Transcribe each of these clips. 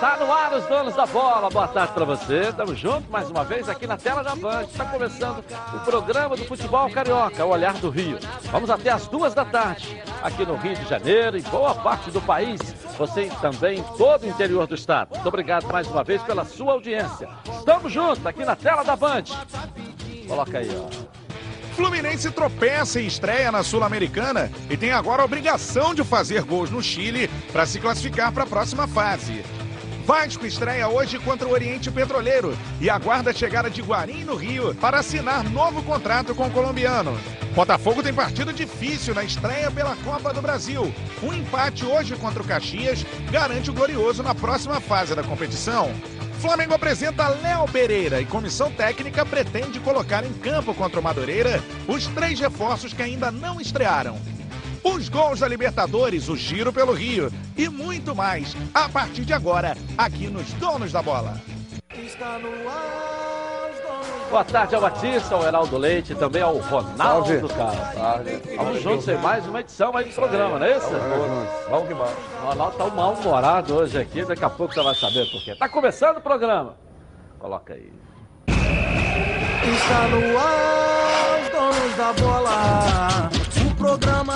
Tá no ar os donos da bola. Boa tarde para você. Estamos juntos mais uma vez aqui na tela da Band. Está começando o programa do futebol carioca, o Olhar do Rio. Vamos até as duas da tarde, aqui no Rio de Janeiro e boa parte do país. Você também em todo o interior do estado. Muito obrigado mais uma vez pela sua audiência. Estamos juntos aqui na tela da Band. Coloca aí, ó. Fluminense tropeça e estreia na Sul-Americana e tem agora a obrigação de fazer gols no Chile para se classificar para a próxima fase. Vasco estreia hoje contra o Oriente Petroleiro e aguarda a chegada de Guarim no Rio para assinar novo contrato com o colombiano. Botafogo tem partido difícil na estreia pela Copa do Brasil. Um empate hoje contra o Caxias garante o glorioso na próxima fase da competição. Flamengo apresenta Léo Pereira e comissão técnica pretende colocar em campo contra o Madureira os três reforços que ainda não estrearam. Os gols da Libertadores, o giro pelo Rio e muito mais a partir de agora aqui nos Donos da Bola. Está no ar, Boa tarde ao Batista, ao Heraldo Leite, também ao Ronaldo, cara. Vamos juntos em mais uma edição aí do programa, não é isso? Vamos que vamos. O Ronaldo tá mal-humorado hoje aqui, daqui a pouco você vai saber por quê. Tá começando o programa. Coloca aí. Está no ar, os donos da bola.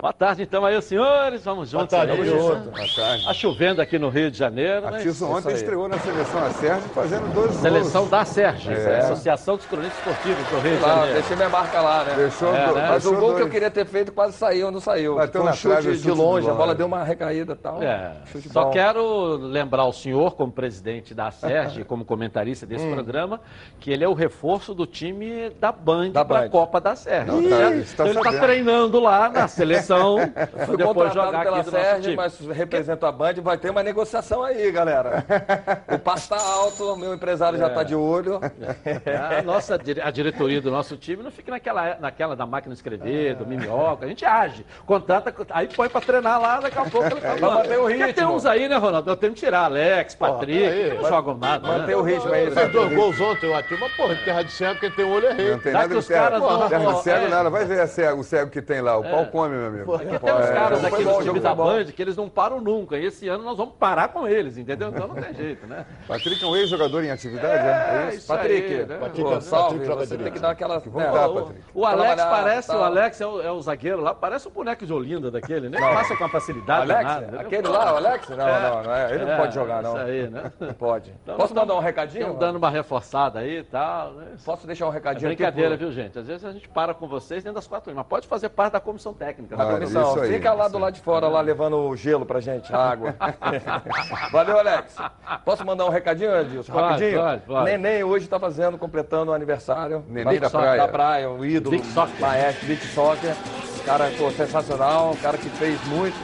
Boa tarde, então, aí, senhores. Vamos juntos. Boa tarde, aí, né? Boa tarde. Tá chovendo aqui no Rio de Janeiro. né? Atilson ontem estreou na seleção a Sérgio fazendo dois gols. Seleção da Sérgio, É. Associação dos Cronistas Esportivos do Rio de Janeiro. deixei minha marca lá, né? Deixou, É, do- né? Mas o gol que eu dois. queria ter feito quase saiu, não saiu. Bateu Foi um chute de chute de longe, a bola. deu uma recaída e tal. É, Chute só bom. quero lembrar o senhor, como presidente da Sérgio, como comentarista desse Hum. programa, que ele é o reforço do time da Band Da para a. Copa da Sérgio. Não, tá, tá então ele está treinando lá na seleção, Fui depois contratado jogar pela aqui Sérgio, time. mas represento a Band, vai ter uma negociação aí, galera. O passo tá alto, meu empresário É. já tá de olho. A nossa dire- a diretoria do nosso time não fica naquela, naquela da máquina de escrever, do mimioca. A gente age. Contrata, aí põe pra treinar lá, daqui a pouco ele tá manter o Porque ritmo. tem uns aí, né, Ronaldo? Eu tenho que tirar Alex, Patrick, peraí. que não jogam nada. Manter né? o ritmo aí. Fez dois gols ontem, o time, mas porra, em terra de cego, quem tem olho é rei. Não tem nada que de os cego. caras não- Terra de cego é. nada. Vai ver a o cego que tem lá. O pau come, meu amigo. Porque tem uns É, caras aqui do time jogo da. Band que eles não param nunca. E esse ano nós vamos parar com eles, entendeu? Então não tem jeito, né? Patrick é um ex-jogador em atividade, é? É isso Patrick, aí, né? Patrick, pô, salve, Patrick joga você tem que dar aquela... Vamos né, dar, ó, Patrick. O Alex Trabalhar, parece, o Alex é o, é o zagueiro lá, parece o boneco de Olinda daquele, né? Passa com uma facilidade Alex? danada, né? Aquele lá, o Alex? Não, não, não é. Ele não É, pode jogar, não. Isso aí, né? Não pode. Então, Posso mandar um recadinho? Estamos dando uma reforçada aí e tal, né? Posso deixar um É recadinho brincadeira, aqui? pro- viu, gente? Às vezes a gente para com vocês dentro das quatro horas, mas pode fazer parte da comissão técnica. A né? Comissão, isso aí, fica lá do lado de fora, lá levando o gelo pra gente, a água. Valeu, Alex. Posso mandar um recadinho, Edilson? Pode, Rapidinho? pode, pode. Neném hoje tá fazendo, completando o aniversário. Neném da da praia. Da praia, o ídolo, Vic Soccer. maestro, Vic Soccer. Cara, pô, sensacional, um cara que fez muito.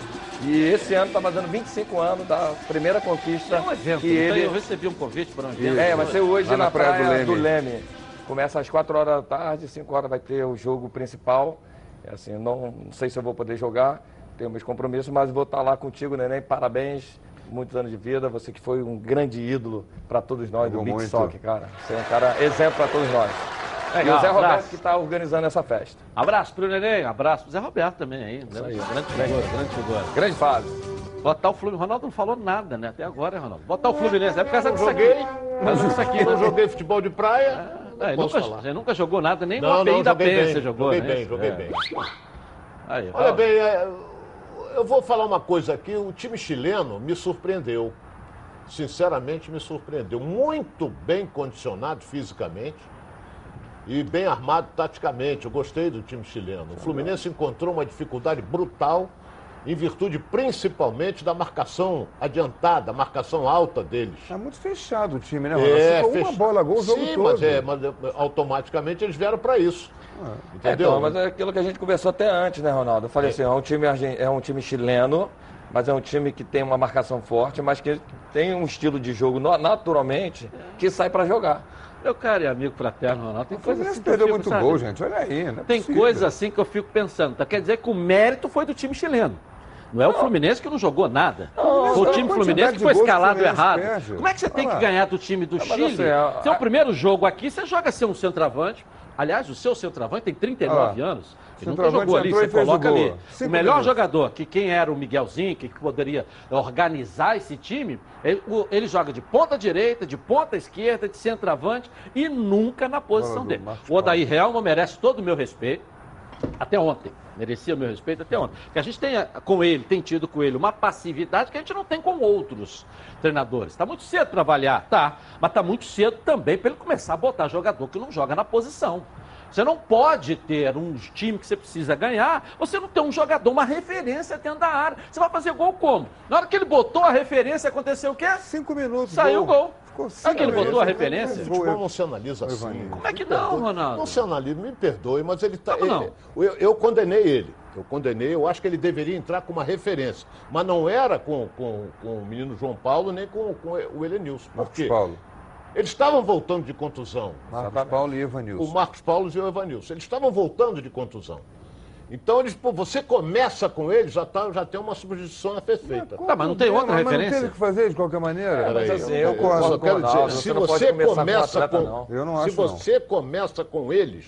E esse ano tá fazendo 25 anos da primeira conquista É um evento. que então ele... Eu recebi um convite para um evento. É, vai ser hoje na, na Praia praia, do do, Leme. Leme. Começa às 4 horas da tarde, 5 horas vai ter o jogo principal. É assim, não, não sei se eu vou poder jogar, tenho meus compromissos, mas vou estar lá contigo, neném. Parabéns, muitos anos de vida. Você que foi um grande ídolo para todos nós do Jogou Beach muito. Soccer, cara. Você é um cara exemplo para todos nós. Legal, e o Zé Roberto abraço. que está organizando essa festa. Abraço pro Neném, abraço pro Zé Roberto também aí. Né? aí. Grande figura, grande figura. Grande fase. Botar o Fluminense. Ronaldo não falou nada, né? Até agora, Ronaldo. Botar o Fluminense. É por causa disso aqui. Joguei, causa disso aqui, não joguei futebol de praia. É, ele posso nunca, falar. você nunca jogou nada, nem no Não, API não, da PEN bem, você jogou, joguei né? bem, joguei É. bem. Aí, Olha bem, é, eu vou falar uma coisa aqui, o time chileno me surpreendeu. Sinceramente me surpreendeu. Muito bem condicionado fisicamente e bem armado taticamente. Eu gostei do time chileno. O Fluminense encontrou uma dificuldade brutal em virtude principalmente da marcação adiantada, marcação alta deles. Tá muito fechado o time, né, Ronaldo? É, Ficou uma fech- bola, gol o jogo Sim, todo. mas, é, mas é, automaticamente eles vieram para isso. Entendeu? Então, mas é aquilo que a gente conversou até antes, né, Ronaldo? Eu falei assim, é um time, é um time chileno, mas é um time que tem uma marcação forte, mas que tem um estilo de jogo naturalmente que sai para jogar. Meu caro e amigo fraterno, Ronaldo, tem coisa assim perdeu muito sabe? gol, gente. Olha aí. Não é Tem possível. coisa assim que eu fico pensando. Tá? Quer dizer que o mérito foi do time chileno. Não é o Fluminense que não jogou nada. Foi o time Fluminense que foi o escalado errado. perde. Como é que você tem que ganhar do time do mas Chile? assim, Seu primeiro jogo aqui, você joga ser um centroavante. Aliás, o seu centroavante tem 39 Olha lá. anos. Ele nunca jogou ali, você o coloca gol. ali. O melhor jogador, que quem era o Miguelzinho, que poderia organizar esse time, ele, o- ele joga de ponta direita, de ponta esquerda, de centroavante e nunca na posição dele. O Odair Real não merece todo o meu respeito. Até ontem. Merecia o meu respeito até ontem. Porque a gente tem com ele, tem tido com ele uma passividade que a gente não tem com outros treinadores. Está muito cedo para avaliar, tá. Mas está muito cedo também para ele começar a botar jogador que não joga na posição. Você não pode ter um time que você precisa ganhar, você não ter um jogador, uma referência dentro da área. Você vai fazer gol como? Na hora que ele botou a referência, aconteceu o quê? Cinco minutos. Saiu o gol. Ficou Sabe que ele botou a referência? O futebol não se analisa assim. Como é que não, perdoe. Ronaldo? Não se analisa, me perdoe, mas ele tá. Ele- eu, eu condenei ele. Eu condenei, eu acho que ele deveria entrar com uma referência. Mas não era com, com, com o menino João Paulo nem com, com o Elenilson. Por Marcos quê? Paulo. Eles estavam voltando de contusão. Marcos Paulo e O Evanilson. Marcos Paulo e o Evanilson. Eles estavam voltando de contusão. Então, eles, pô, você começa com eles, já, tá, já tem uma substituição a ser feita. Tá, mas não tem outra Mas não referência? teve que fazer de qualquer maneira. Peraí, mas assim, eu, eu eu com quero dizer, se não pode você com começa atleta, com. Eu se você começa com eles,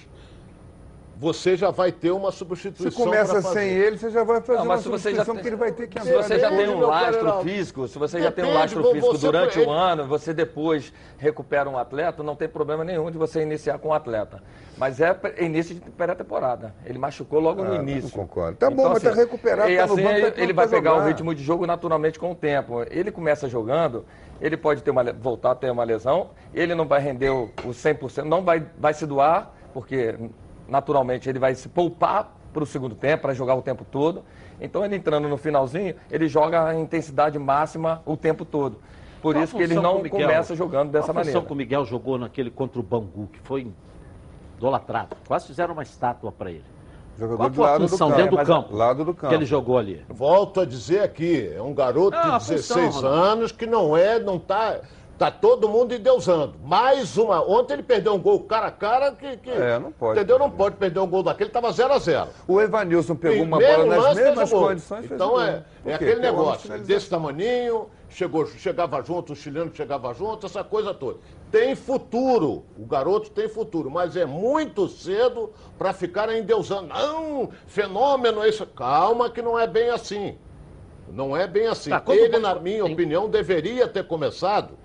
você já vai ter uma Se substituição. começa pra fazer. sem ele, você já vai fazer Não, uma mas se você já substituição tem- que ele vai ter que Se você já tem Depende, um lastro físico, se você já tem um Depende, lastro físico você- durante ele- um ano, você depois recupera um atleta, não tem problema nenhum de você iniciar com um atleta. Mas é início de pré-temporada. Ele machucou logo no Ah, início. Então, não concordo. Tá bom, mas tá recuperado, E tá no assim, banco, tá ele, ele vai pegar o jogar. ritmo de jogo naturalmente com o tempo. Ele começa jogando, ele pode ter uma, voltar a ter uma lesão, ele não vai render o, o 100%, não vai, vai se doar, porque naturalmente ele vai se poupar para o segundo tempo, para jogar o tempo todo. Então ele entrando no finalzinho, ele joga a intensidade máxima o tempo todo. Por Qual isso que ele função não Miguel- começa jogando dessa Qual a função maneira. que o Miguel jogou naquele contra o Bangu, que foi idolatrado. Quase fizeram uma estátua para ele. Jogador Qual foi a lado do função campo. dentro do Mas- campo? Lado do campo. Que ele jogou ali. Volto a dizer aqui, é um garoto Ah, de função, 16 Ronaldo. anos que não é, não tá. Tá todo mundo endeusando. Mais uma. Ontem ele perdeu um gol cara a cara que. que- É, não pode Entendeu? Não perder. pode perder um gol daquele, tava 0 a 0 O Evanilson pegou uma bola nas lance, fez mesmas condições fez Então é, é aquele uma negócio, desse tamaninho, chegou, chegava junto, o chileno chegava junto, essa coisa toda. Tem futuro, o garoto tem futuro, mas é muito cedo para ficar endeusando. Não, fenômeno é isso. Calma que não é bem assim. Não é bem assim. Tá, Ele, na minha tem- opinião, deveria ter começado.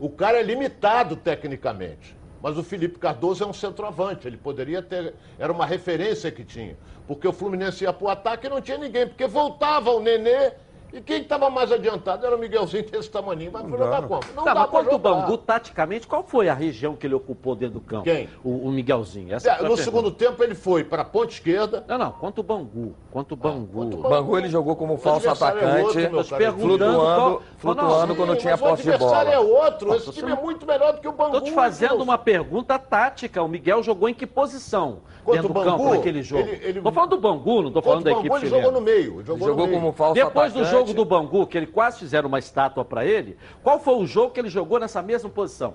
O cara é limitado tecnicamente. Mas o Felipe Cardoso é um centroavante. Ele poderia ter. Era uma referência que tinha. Porque o Fluminense ia para o ataque e não tinha ninguém. Porque voltava o Nenê. E quem estava mais adiantado era o Miguelzinho desse tamaninho. Mas foi jogar como? Não tá, dá mas contra o. Bangu, taticamente, qual foi a região que ele ocupou dentro do campo? Quem? O, o Miguelzinho. Essa É, no pergunta. segundo tempo ele foi para a ponta esquerda. Não, não, contra o Bangu. Contra o Bangu. contra o O Bangu ele jogou como falso adversário é atacante, outro, flutuando, qual- flutuando Não, quando Sim, tinha posse o de adversário bola. é outro. Esse Nossa, time é muito melhor do que o Bangu. Estou te fazendo uma pergunta tática. O Miguel jogou em que posição? Dentro do campo Bangu, naquele jogo. ele- ele- Tô falando do Bangu, não tô falando da o equipe Bangu, ele chilena. jogou no meio. Jogou, Jogou no meio. como falso Depois do atacante. jogo do Bangu, que ele quase fizeram uma estátua para ele, qual foi o jogo que ele jogou nessa mesma posição?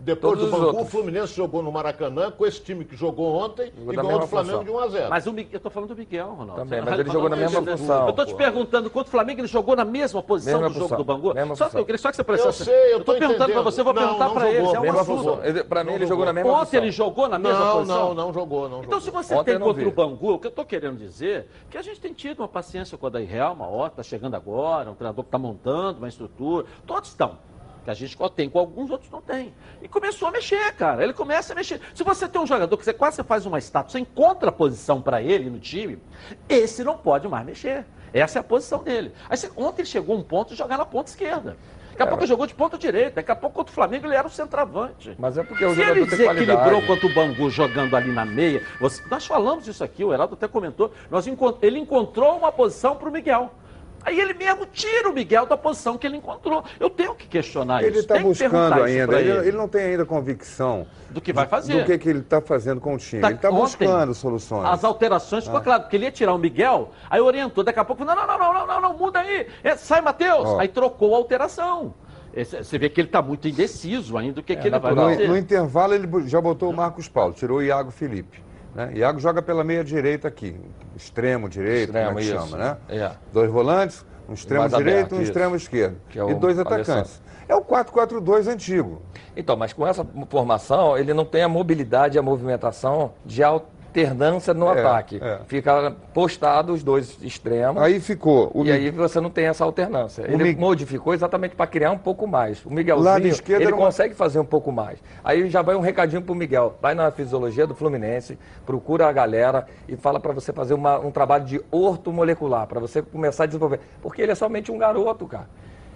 Depois Todos do Bangu, outros. o Fluminense jogou no Maracanã com esse time que jogou ontem Jogou e ganhou do Flamengo função. de 1 a 0 Mas o Mi- eu tô falando do Miguel, Ronaldo. Também, mas não- ele jogou na não- mesma não- função, Eu tô te perguntando, contra o Flamengo, ele jogou na mesma posição Mesma do jogo função, do Bangu? mesma Só que função. eu queria só que você prestasse Eu sei, eu tô, tô perguntando para você, eu vou Não, perguntar não para jogou. É um Mesma função. Ele- Pra mim, Não ele jogou na mesma Ontem função. ele jogou na mesma Não, posição? não, não jogou, não Então, jogou. se você Ontem tem não contra o Bangu, o que eu estou querendo dizer é que a gente tem tido uma paciência com o Odair Real, uma hora, está chegando agora, um treinador que está montando uma estrutura, todos estão. Que a gente tem com alguns, outros não tem. E começou a mexer, cara. Ele começa a mexer. Se você tem um jogador que você quase faz uma estátua, você encontra a posição para ele no time, esse não pode mais mexer. Essa é a posição dele. Aí você- ontem ele chegou a um ponto de jogar na ponta esquerda. Daqui a pouco ele jogou de ponta direita. Daqui a pouco contra o Flamengo ele era o centroavante. Mas é porque o Se ele jogador desequilibrou contra o Bangu jogando ali na meia, você- nós falamos isso aqui, o Heraldo até comentou, nós encont- ele encontrou uma posição para o Miguel. Aí ele mesmo tira o Miguel da posição que ele encontrou. Eu tenho que questionar Ele isso. está Tem que buscando perguntar isso ainda, ele, ele. ele não tem ainda convicção Do que vai fazer. do que, que ele está fazendo com o time. Tá- ele está buscando soluções. As alterações, ficou claro, porque ele ia tirar o Miguel, aí orientou, daqui a pouco, não, não, não, não, não, não, não muda aí, É, sai Matheus, Ó. aí trocou a alteração. Você vê que ele está muito indeciso ainda do que, que ele vai fazer. no intervalo, ele já botou o Marcos Paulo, tirou o Iago Felipe. Né? Iago joga pela meia direita aqui, extremo direito, Extremo, como é que isso. chama, né? É. Dois volantes, um extremo direito aberto, e um isso. extremo esquerdo. Que é e dois Alessandro. atacantes. É o 4-4-2 antigo. Então, mas com essa formação, ele não tem a mobilidade e a movimentação de alternância no É, ataque. é. Fica postado os dois extremos. Aí ficou o e aí você não tem essa alternância. Ele Mig- modificou exatamente para criar um pouco mais. O Miguelzinho, ele uma- consegue fazer um pouco mais. Aí já vai um recadinho pro Miguel. Vai na fisiologia do Fluminense, procura a galera e fala para você fazer uma- um trabalho de ortomolecular, para você começar a desenvolver. Porque ele é somente um garoto, cara.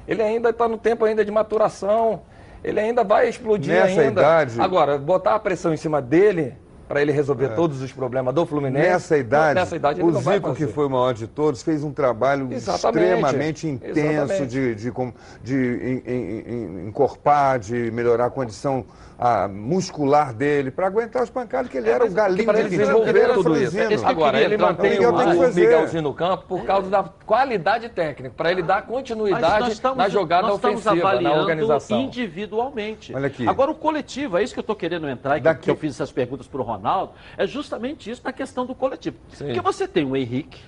Ele ainda está no tempo ainda de maturação. Ele ainda vai explodir Nessa ainda. idade- Agora, botar a pressão em cima dele para ele resolver todos os problemas do Fluminense. Nessa idade, nessa idade o Zico, que foi o maior de todos, fez um trabalho Exatamente. extremamente intenso Exatamente. de, de, com- de en- en- en- encorpar, de melhorar a condição ah, muscular dele, para aguentar os pancadas, que ele era o galinho para de ele desenvolver tudo isso. eu Agora, ele mantém Miguel o, o fazer. Miguelzinho no campo por causa da qualidade técnica, para ele dar continuidade estamos- na jogada nós estamos ofensiva, na avaliando organização. individualmente. Olha aqui. Agora, o coletivo, é isso que eu estou querendo entrar, e que, Daqui- que eu fiz essas perguntas para o Ronaldo, é justamente isso na questão do coletivo. Sim. Porque você tem o Henrique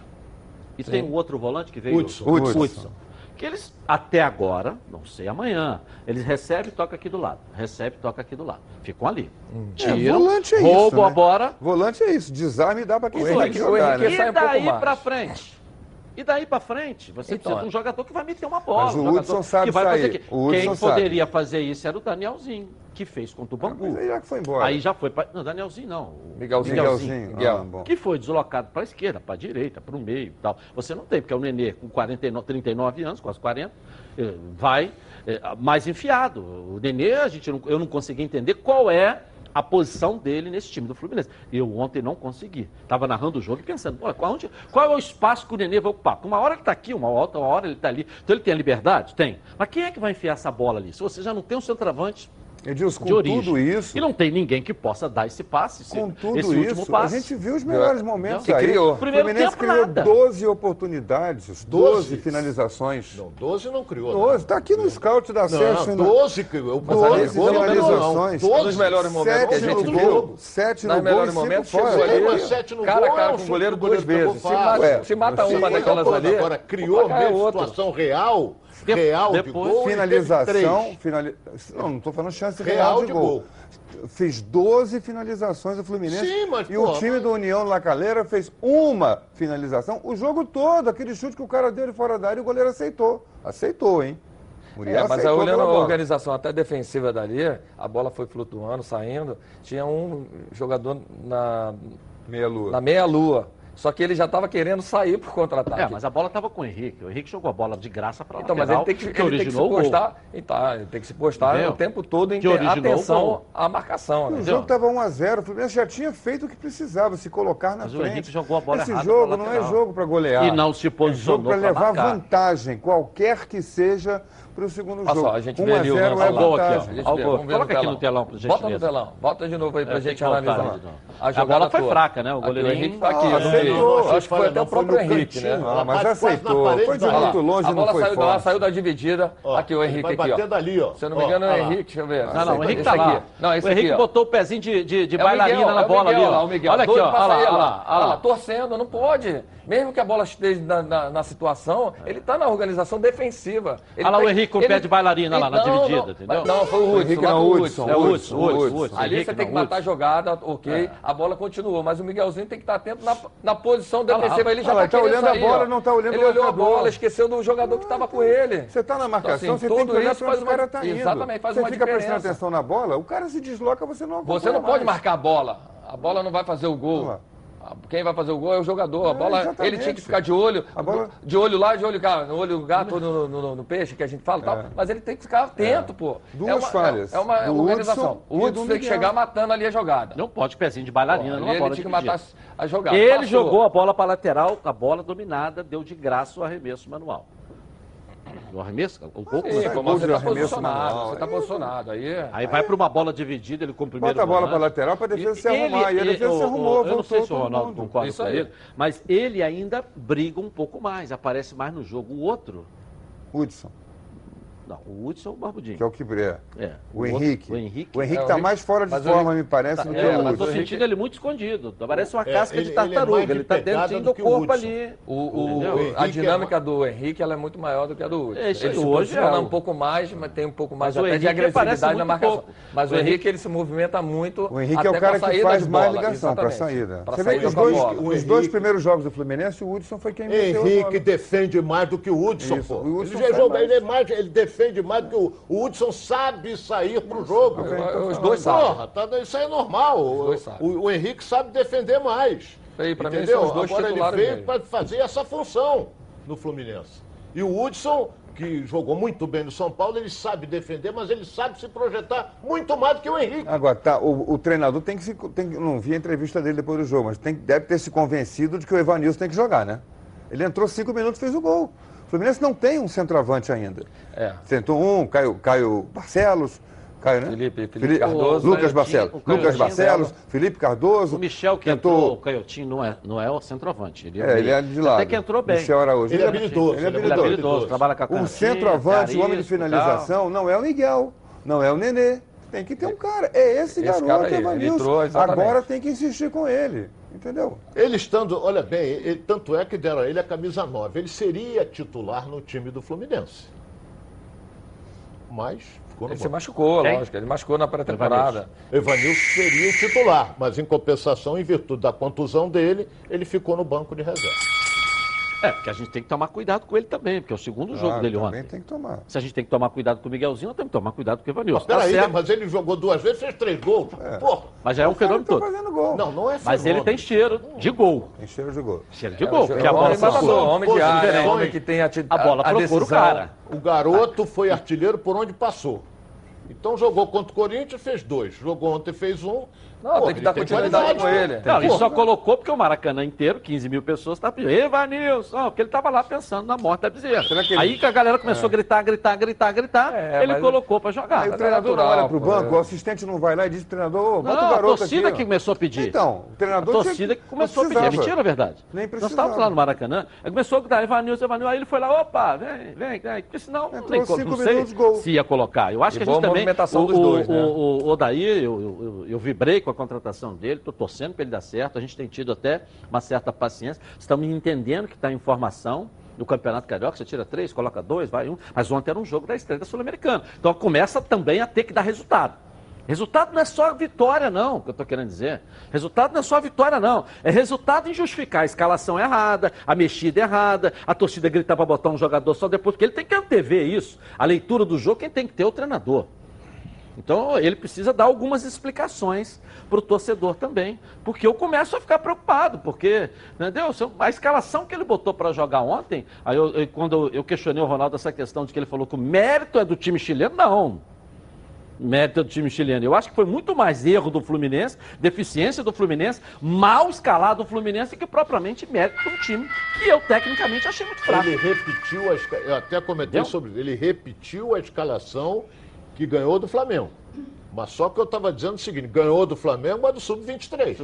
e tem um outro volante que veio... Hudson. Hudson. Hudson. Que eles, até agora, não sei amanhã, eles recebem e tocam aqui do lado. Recebe e toca aqui do lado. Ficam ali. Tiram, É, volante é isso, roubam a né? bola, Volante é isso, desarme e dá para quem O o jogar, Henrique né? sai E um pouco daí pra frente? E daí pra frente? Você Então, precisa de um jogador que vai meter uma bola. Mas o um Hudson sabe que vai sair. fazer. O Hudson Quem sabe. poderia fazer isso era o Danielzinho, que fez contra o Bangu. Mas aí já que foi embora. Aí já foi pra... Não, Danielzinho não. o Miguelzinho. Miguelzinho. Miguel. Ah, bom. Que foi deslocado para a esquerda, para a direita, para o meio e tal. Você não tem, porque é o Nenê com 49, 39 anos, quase 40, eh, vai eh, mais enfiado. O Nenê, a gente não- eu não consegui entender qual é a posição dele nesse time do Fluminense. Eu ontem não consegui. Estava narrando o jogo e pensando, qual, onde- qual é o espaço que o Nenê vai ocupar? Uma hora ele está aqui, uma outra hora ele está ali. Então ele tem a liberdade? Tem. Mas quem é que vai enfiar essa bola ali? Se você já não tem um centroavante Edilson, com de origem. tudo isso, E não tem ninguém que possa dar esse passe, esse, com tudo esse isso, passe. a gente viu os melhores momentos Que aí. criou. O Primeiro Fluminense tempo, criou nada. 12 oportunidades, 12, 12. finalizações. Não, 12 não criou. 12, está aqui no scout da Sérgio. não 12 criou. Mas Doze ali, gol não criou, não. finalizações. 12. Nos melhores momentos que a gente viu. gol, sete no Nos gol e melhores cinco momentos, fora. cara a gol, cara com o goleiro duas vezes. Se mata, uma daquelas ali, Agora, criou mesmo situação real, De- real de depois, gol. e teve Finalização, finali... não, não estou falando chance Real real de, de gol. gol. Fez 12 finalizações do Fluminense. Sim, mas, e pô, o time mas- do União La Calera fez uma finalização o jogo todo. Aquele chute que o cara deu de fora da área e o goleiro aceitou. Aceitou, hein? Muriel É, mas olhando a organização até defensiva dali, a bola foi flutuando, saindo. Tinha um jogador na, Meia lua. na meia-lua. Só que ele já estava querendo sair por contra-ataque. É, mas a bola estava com o Henrique. O Henrique jogou a bola de graça para Então, mas ele tem que, ele tem que se o postar. Então, ele tem que se postar Entendeu? o tempo todo em Que o atenção à marcação. O Né? Entendeu? jogo estava 1x0, o Fluminense já tinha feito o que precisava, se colocar na Mas o frente. Henrique jogou a bola Esse jogo não é jogo para golear. E não se É jogo posicionou para levar marcar. vantagem, qualquer que seja, para o segundo Olha jogo. só, a gente 1 vê a ali o 0 lance é. Gol aqui, ó. A gol. Coloca no aqui no telão, por Bota no gentileza. telão. Bota de novo aí pra É, tem gente analisar. ali. A, A jogada bola foi fraca, né? O Aqui, goleirinho- Henrique tá aqui. Ah, Acho que foi até o próprio Henrique, né? Ah, mas aceitou. Foi de muito longe, a não bola foi saiu, da lá, forte. saiu da dividida. Ó, aqui o Henrique aqui, ó. dali, ó. Se eu não me engano, é o. Henrique, deixa eu ver. Não, não, o Henrique tá lá. aqui. O Henrique botou o pezinho de, É bailarina na é bola ali, ó. Olha aqui, ó. Olha lá, lá. torcendo, não pode. Mesmo que a bola esteja na, situação, ele tá na organização defensiva. Olha lá tá- o Henrique com o pé de bailarina lá na Não, dividida, entendeu? Não, foi o Hudson. Henrique não, o Hudson. É o Hudson. Ali Henrique você tem que matar a jogada, ok, a bola continuou, mas o Miguelzinho tem que estar atento na, posição defensiva. Ele já tá, tá olhando a bola, não tá olhando Ele o olhou a bola, esqueceu do jogador que estava com ele. Você está na marcação, Então, assim, você tem que olhar para onde faz o cara está indo. exatamente, faz você uma fica prestando diferença. atenção na bola, o cara se desloca, você não Você não pode marcar a bola. A bola não vai fazer o gol. Quem vai fazer o gol é o jogador. A É, bola, exatamente. ele tinha que ficar de olho, A bola- de olho lá, de olho cá, no olho gato, no, no- no- no peixe que a gente fala e tal. Mas ele tem que ficar atento, pô. Duas é uma, falhas. É, é uma Do organização. Hudson O Hudson tem que chegar matando ali a jogada. Não pode pezinho de bailarina Pô, bola ele tinha que matar a jogada. Ele Passou. jogou a bola para lateral, a bola dominada, deu de graça o arremesso manual. No arremesso, o gol Sim, começa- como gol você está arremesso posicionado, manual, você está aí- posicionado. Aí, Aí vai para uma bola dividida, ele com o primeiro Bota a bola pra lateral pra defesa se Ele- arrumar. E a ele- defesa se arrumou, Eu não sei se o Ronaldo mundo. concorda Isso com aí. ele, mas ele ainda briga um pouco mais, aparece mais no jogo. O outro, Hudson, não, o Hudson é o Barbudinho. que é o que é. É, O, Henrique. o Henrique. O Henrique É, o tá mais fora de o forma, Henrique- me parece, do que É, o mas Hudson. tô sentindo ele muito escondido. Parece uma É, casca ele- de ele é tartaruga. Ele, tá pegada dentro do do que o corpo Hudson. ali. O, o- o- a dinâmica é do Henrique ela é muito maior do que a do Hudson. É ele se hoje é o- um pouco mais, mas tem um pouco mais Mas o até de agressividade na marcação. pouco. Mas o O Henrique, ele se movimenta muito. O Henrique é o cara que faz mais ligação para saída. Você vê que os dois, primeiros jogos do Fluminense, o Hudson foi quem Henrique defende mais do que o Hudson, pô. o Hudson ele, já defende mais do que o, o Hudson sabe sair pro jogo. Eu- Os dois sabem. Porra, tá, isso aí é normal. O, dois sabem. o- o Henrique sabe defender mais. Aí, pra mim, entendeu? são os dois Agora ele veio para fazer essa função no Fluminense. E o Hudson, que jogou muito bem no São Paulo, ele sabe defender, mas ele sabe se projetar muito mais do que o Henrique. Agora, tá, o, o treinador tem que se. Tem, que- não vi a entrevista dele depois do jogo, mas tem, deve ter se convencido de que o Evanilson tem que jogar, né? Ele entrou cinco minutos e fez o gol. O Fluminense não tem um centroavante ainda. É. Tentou um, Caio, Caio Barcelos, Caio, né? Felipe- Felipe Cardoso. Lucas O Caiotinho, Barcelos. Caiotinho Lucas Barcelos, dela. Felipe Cardoso. O Michel que tentou, entrou, o Canhotinho, não é, não é o centroavante. Ele é, É, ele é de lado. Até que entrou bem. Michel Araújo. Ele é habilidoso, Ele é ele é Ele é habilidoso. habilidoso, trabalha com a O centroavante, o homem de finalização, não é o Miguel, não é o Nenê. Tem que ter um cara. É esse, Esse garoto, cara aí, ele Evanilson. entrou. Agora tem que insistir com ele. Entendeu? Ele estando, olha bem, ele- tanto é que deram a ele a camisa 9. Ele seria titular no time do Fluminense. Mas ficou no Ele se banco. machucou, Quem? lógico. Ele machucou na pré-temporada. Evanilson seria o titular, mas em compensação, em virtude da contusão dele, ele ficou no banco de reserva. É, porque a gente tem que tomar cuidado com ele também, porque é o segundo jogo Ah, dele também ontem. tem que tomar. Se a gente tem que tomar cuidado com o Miguelzinho, nós temos que tomar cuidado com o Evanilson. Tá Peraí, certo, mas ele jogou duas vezes, fez três gols. Porra. mas já é um fenômeno tá todo. fazendo gol. Não, não é Mas ele tem cheiro de gol. Tem cheiro de gol. Cheiro de É, gol, porque é a bola matador, homem de área, é um homem que tem a, A bola procura o cara. O garoto foi artilheiro por onde passou. Então jogou contra o Corinthians, fez dois. Jogou ontem, fez um. Não, tem que dar continuidade com ele. Não, ele Pô, só colocou porque o Maracanã inteiro, 15 mil pessoas, tá pedindo. Evanilson, porque ele tava lá pensando na morte da bezerra. Ele- Aí que a galera começou a gritar, gritar, gritar, gritar, É, ele colocou pra jogar. Aí o é treinador não natural, olha pro pô, banco, é. o assistente não vai lá e diz pro treinador, bota Não, o garoto a torcida aqui. que começou a pedir. Então, o A treinador torcida tinha- que começou a pedir. É mentira, é verdade. Nem Nós precisava. estávamos lá no Maracanã, aí começou a gritar, Evanilson, Evanilson, aí ele foi lá, opa, vem, vem, vem. Porque senão Entrou nem, co- cinco não sei minutos, gol. se ia colocar. Eu acho E que a gente também... o, o- né? o, o Odair, eu, eu, eu, eu vibrei com a contratação dele, estou torcendo para ele dar certo, a gente tem tido até uma certa paciência, estamos entendendo que está em formação do Campeonato Carioca, você tira três, coloca dois, vai um, mas ontem era um jogo da estreia Sul-Americana. Então começa também a ter que dar resultado. Resultado não é só vitória, não, que eu estou querendo dizer. Resultado não é só vitória, não. É resultado em justificar a escalação errada, a mexida errada, a torcida gritar para botar um jogador só depois, porque ele tem que antever isso. A leitura do jogo, quem tem que ter é o treinador. Então ele precisa dar algumas explicações para o torcedor também, porque eu começo a ficar preocupado, porque, entendeu? Eu- A escalação que ele botou para jogar ontem, aí eu- eu- quando eu questionei o Ronaldo essa questão de que ele falou que o mérito é do time chileno, não. Mérito é do time chileno. Eu acho que foi muito mais erro do Fluminense, deficiência do Fluminense, mal escalado do Fluminense, que propriamente mérito de um time que eu tecnicamente achei muito fraco. Ele repetiu a. Eu até comentei Entendeu? sobre isso. Ele repetiu a escalação que ganhou do Flamengo. Mas só que eu estava dizendo o seguinte: ganhou do Flamengo, mas do Sub-23.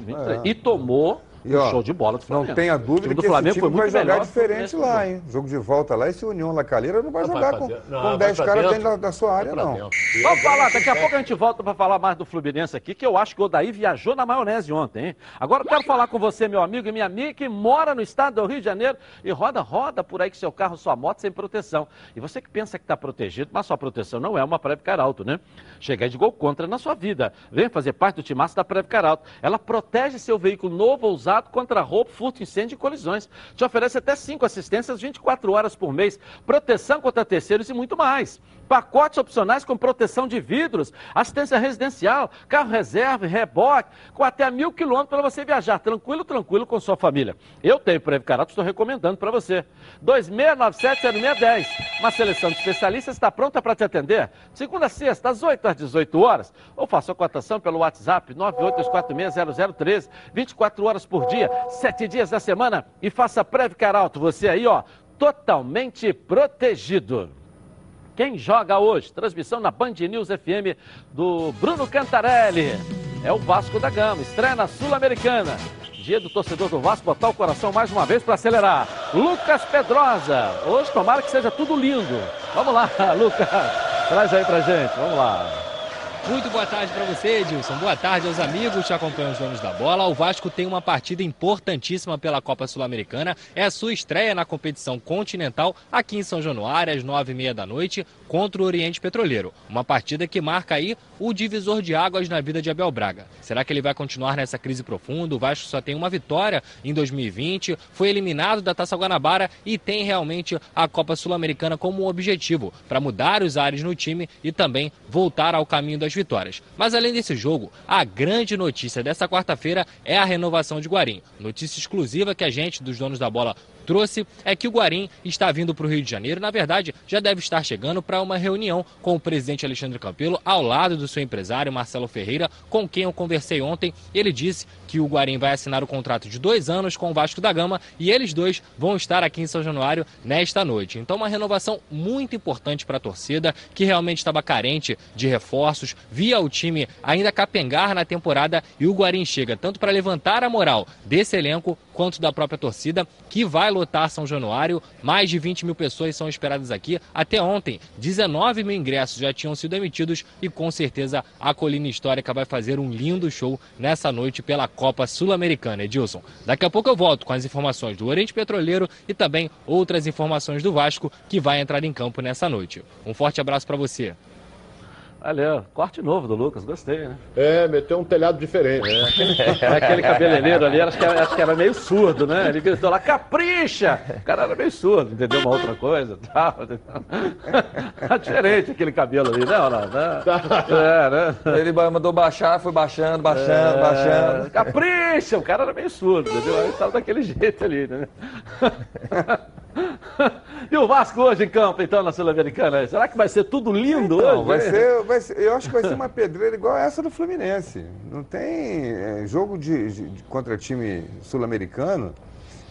E tomou E, um ó, show de bola do Flamengo. Não tenha O dúvida time do que esse Flamengo time foi vai jogar diferente lá, hein? Jogo de volta lá, esse União La Calheira não vai Vai jogar com, dentro. Não, com vai 10 pra caras dentro. da, da sua área, Pra não. dentro. Vamos falar, daqui a pouco a gente volta para falar mais do Fluminense aqui, que eu acho que o Odaí viajou na maionese ontem, hein? Agora eu quero falar com você, meu amigo e minha amiga, que mora no estado do Rio de Janeiro e roda, roda por aí com seu carro, sua moto sem proteção. E você que pensa que está protegido, mas sua proteção não é uma Preve Caralto, né? Chega aí de gol contra na sua vida. Vem fazer parte do timaço da Preve Caralto. Ela protege seu veículo novo ou usado contra roubo, furto, incêndio e colisões. Te oferece até cinco assistências 24 horas por mês, proteção contra terceiros e muito mais. Pacotes opcionais com proteção de vidros, assistência residencial, carro reserva, reboque, com até mil quilômetros para você viajar tranquilo, tranquilo com sua família. Eu tenho Preve Carato, estou recomendando para você. 2697-0610. Uma seleção de especialistas está pronta para te atender. Segunda a sexta, às 8 às 18 horas. Ou faça a cotação pelo WhatsApp 982460013, 24 horas por dia, 7 dias da semana. E faça Preve Caralto, você aí, ó, totalmente protegido. Quem joga hoje? Transmissão na Band News FM do Bruno Cantarelli. É o Vasco da Gama, estreia na Sul-Americana. Dia do torcedor do Vasco botar o coração mais uma vez para acelerar. Lucas Pedrosa. Hoje tomara que seja tudo lindo. Vamos lá, Lucas. Traz aí pra gente. Vamos lá. Muito boa tarde para você, Edilson. Boa tarde aos amigos que acompanham os donos da bola. O Vasco tem uma partida importantíssima pela Copa Sul-Americana. É a sua estreia na competição continental aqui em São Januário, às nove e meia da noite, contra o Oriente Petroleiro. Uma partida que marca aí o divisor de águas na vida de Abel Braga. Será que ele vai continuar nessa crise profunda? O Vasco só tem uma vitória em 2020, foi eliminado da Taça Guanabara e tem realmente a Copa Sul-Americana como um objetivo para mudar os ares no time e também voltar ao caminho das vitórias. Mas além desse jogo, a grande notícia dessa quarta-feira é a renovação de Guarim. Notícia exclusiva que a gente dos donos da bola trouxe é que o Guarim está vindo para o Rio de Janeiro. Na verdade, já deve estar chegando para uma reunião com o presidente Alexandre Campelo, ao lado do seu empresário Marcelo Ferreira, com quem eu conversei ontem. Ele disse que o Guarim vai assinar o contrato de dois anos com o Vasco da Gama e eles dois vão estar aqui em São Januário nesta noite. Então, uma renovação muito importante para a torcida, que realmente estava carente de reforços, via o time ainda capengar na temporada e o Guarim chega tanto para levantar a moral desse elenco quanto da própria torcida, que vai lotar São Januário. Mais de 20 mil pessoas são esperadas aqui. Até ontem, 19 mil ingressos já tinham sido emitidos e com certeza a Colina Histórica vai fazer um lindo show nessa noite pela Copa Sul-Americana, Edilson. Daqui a pouco eu volto com as informações do Oriente Petroleiro e também outras informações do Vasco que vai entrar em campo nessa noite. Um forte abraço para você. Olha, corte novo do Lucas, gostei, né? É, meteu um telhado diferente. É, aquele, é aquele cabeleireiro ali, acho que, era, acho que era meio surdo, né? Ele gritou lá, capricha! O cara era meio surdo, entendeu? Uma outra coisa tal. Tá diferente aquele cabelo ali, né, Ronaldo? É, né? Ele mandou baixar, foi baixando, baixando, é, baixando. Capricha! O cara era meio surdo, entendeu? Aí estava daquele jeito ali, né? E o Vasco hoje em campo, então, na Sul-Americana? Será que vai ser tudo lindo então, hoje? Vai ser, vai ser, eu acho que vai ser uma pedreira igual essa do Fluminense. Não tem é, jogo de, de, de, contra time sul-americano.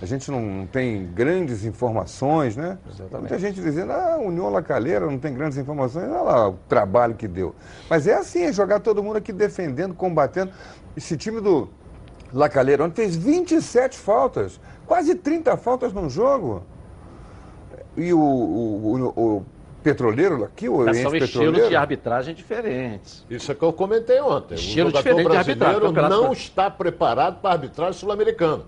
A gente não, não, tem grandes informações, né? Exatamente. Muita gente dizendo, ah, União Lacaleira não tem grandes informações. Olha lá o trabalho que deu. Mas é assim, é jogar todo mundo aqui defendendo, combatendo. Esse time do Lacaleira ontem fez 27 faltas, quase 30 faltas num jogo e o, o, o petroleiro aqui, o São estilos de arbitragem diferentes. Isso é que eu comentei ontem. Estilo o jogador brasileiro não está preparado para arbitragem sul-americana.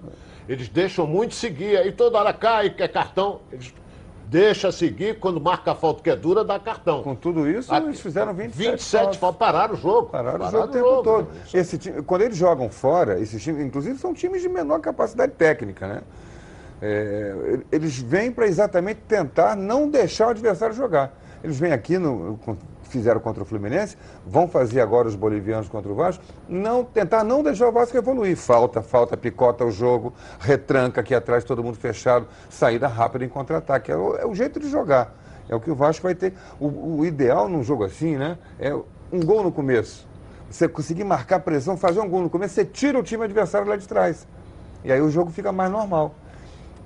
Eles deixam muito seguir, aí toda hora cai, quer cartão. Eles deixa seguir, quando marca a falta que é dura, dá cartão. Com tudo isso, eles fizeram 27, 27 faltas. Pararam o jogo. Pararam, pararam o jogo o tempo jogo. todo. Esse time, quando eles jogam fora, esses times, inclusive, são times de menor capacidade técnica, né? É, eles vêm para exatamente tentar não deixar o adversário jogar. Eles vêm aqui, no, fizeram contra o Fluminense, vão fazer agora os bolivianos contra o Vasco, não, tentar não deixar o Vasco evoluir. Falta, falta, picota o jogo, retranca aqui atrás, todo mundo fechado, saída rápida em contra-ataque. É, é, o jeito de jogar. É o que o Vasco vai ter. O, o ideal num jogo assim, né? É um gol no começo. Você conseguir marcar pressão, fazer um gol no começo, você tira o time adversário lá de trás. E aí o jogo fica mais normal.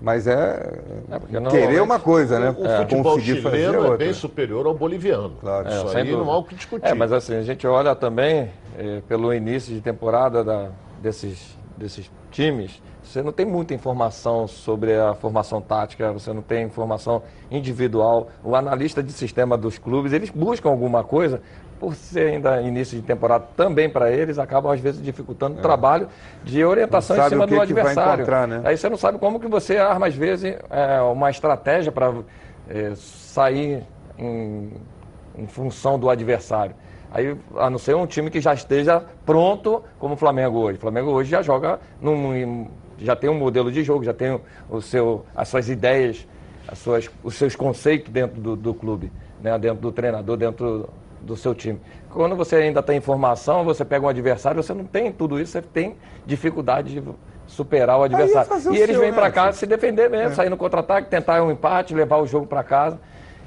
Mas é, é querer uma coisa, né? O, o futebol Conseguir chileno é bem superior ao boliviano. Claro. É, Isso aí dúvida. não há o que discutir. É, mas assim, a gente olha também é, pelo início de temporada da, desses, desses times, você não tem muita informação sobre a formação tática, você não tem informação individual. O analista de sistema dos clubes, eles buscam alguma coisa, por ser ainda início de temporada também para eles, acabam às vezes dificultando é. o trabalho de orientação em cima do adversário. Né? Aí você não sabe como que você arma, às vezes, é, uma estratégia para é, sair em, em função do adversário. Aí, a não ser um time que já esteja pronto, como o Flamengo hoje. O Flamengo hoje já joga num, já tem um modelo de jogo, já tem o seu, as suas ideias, as suas, os seus conceitos dentro do, do clube, né? dentro do treinador, dentro do seu time. Quando você ainda tem informação, você pega um adversário, você não tem tudo isso, você tem dificuldade de superar o adversário. E eles vêm para né, cá se defender mesmo, é. sair no contra-ataque, tentar um empate, levar o jogo para casa.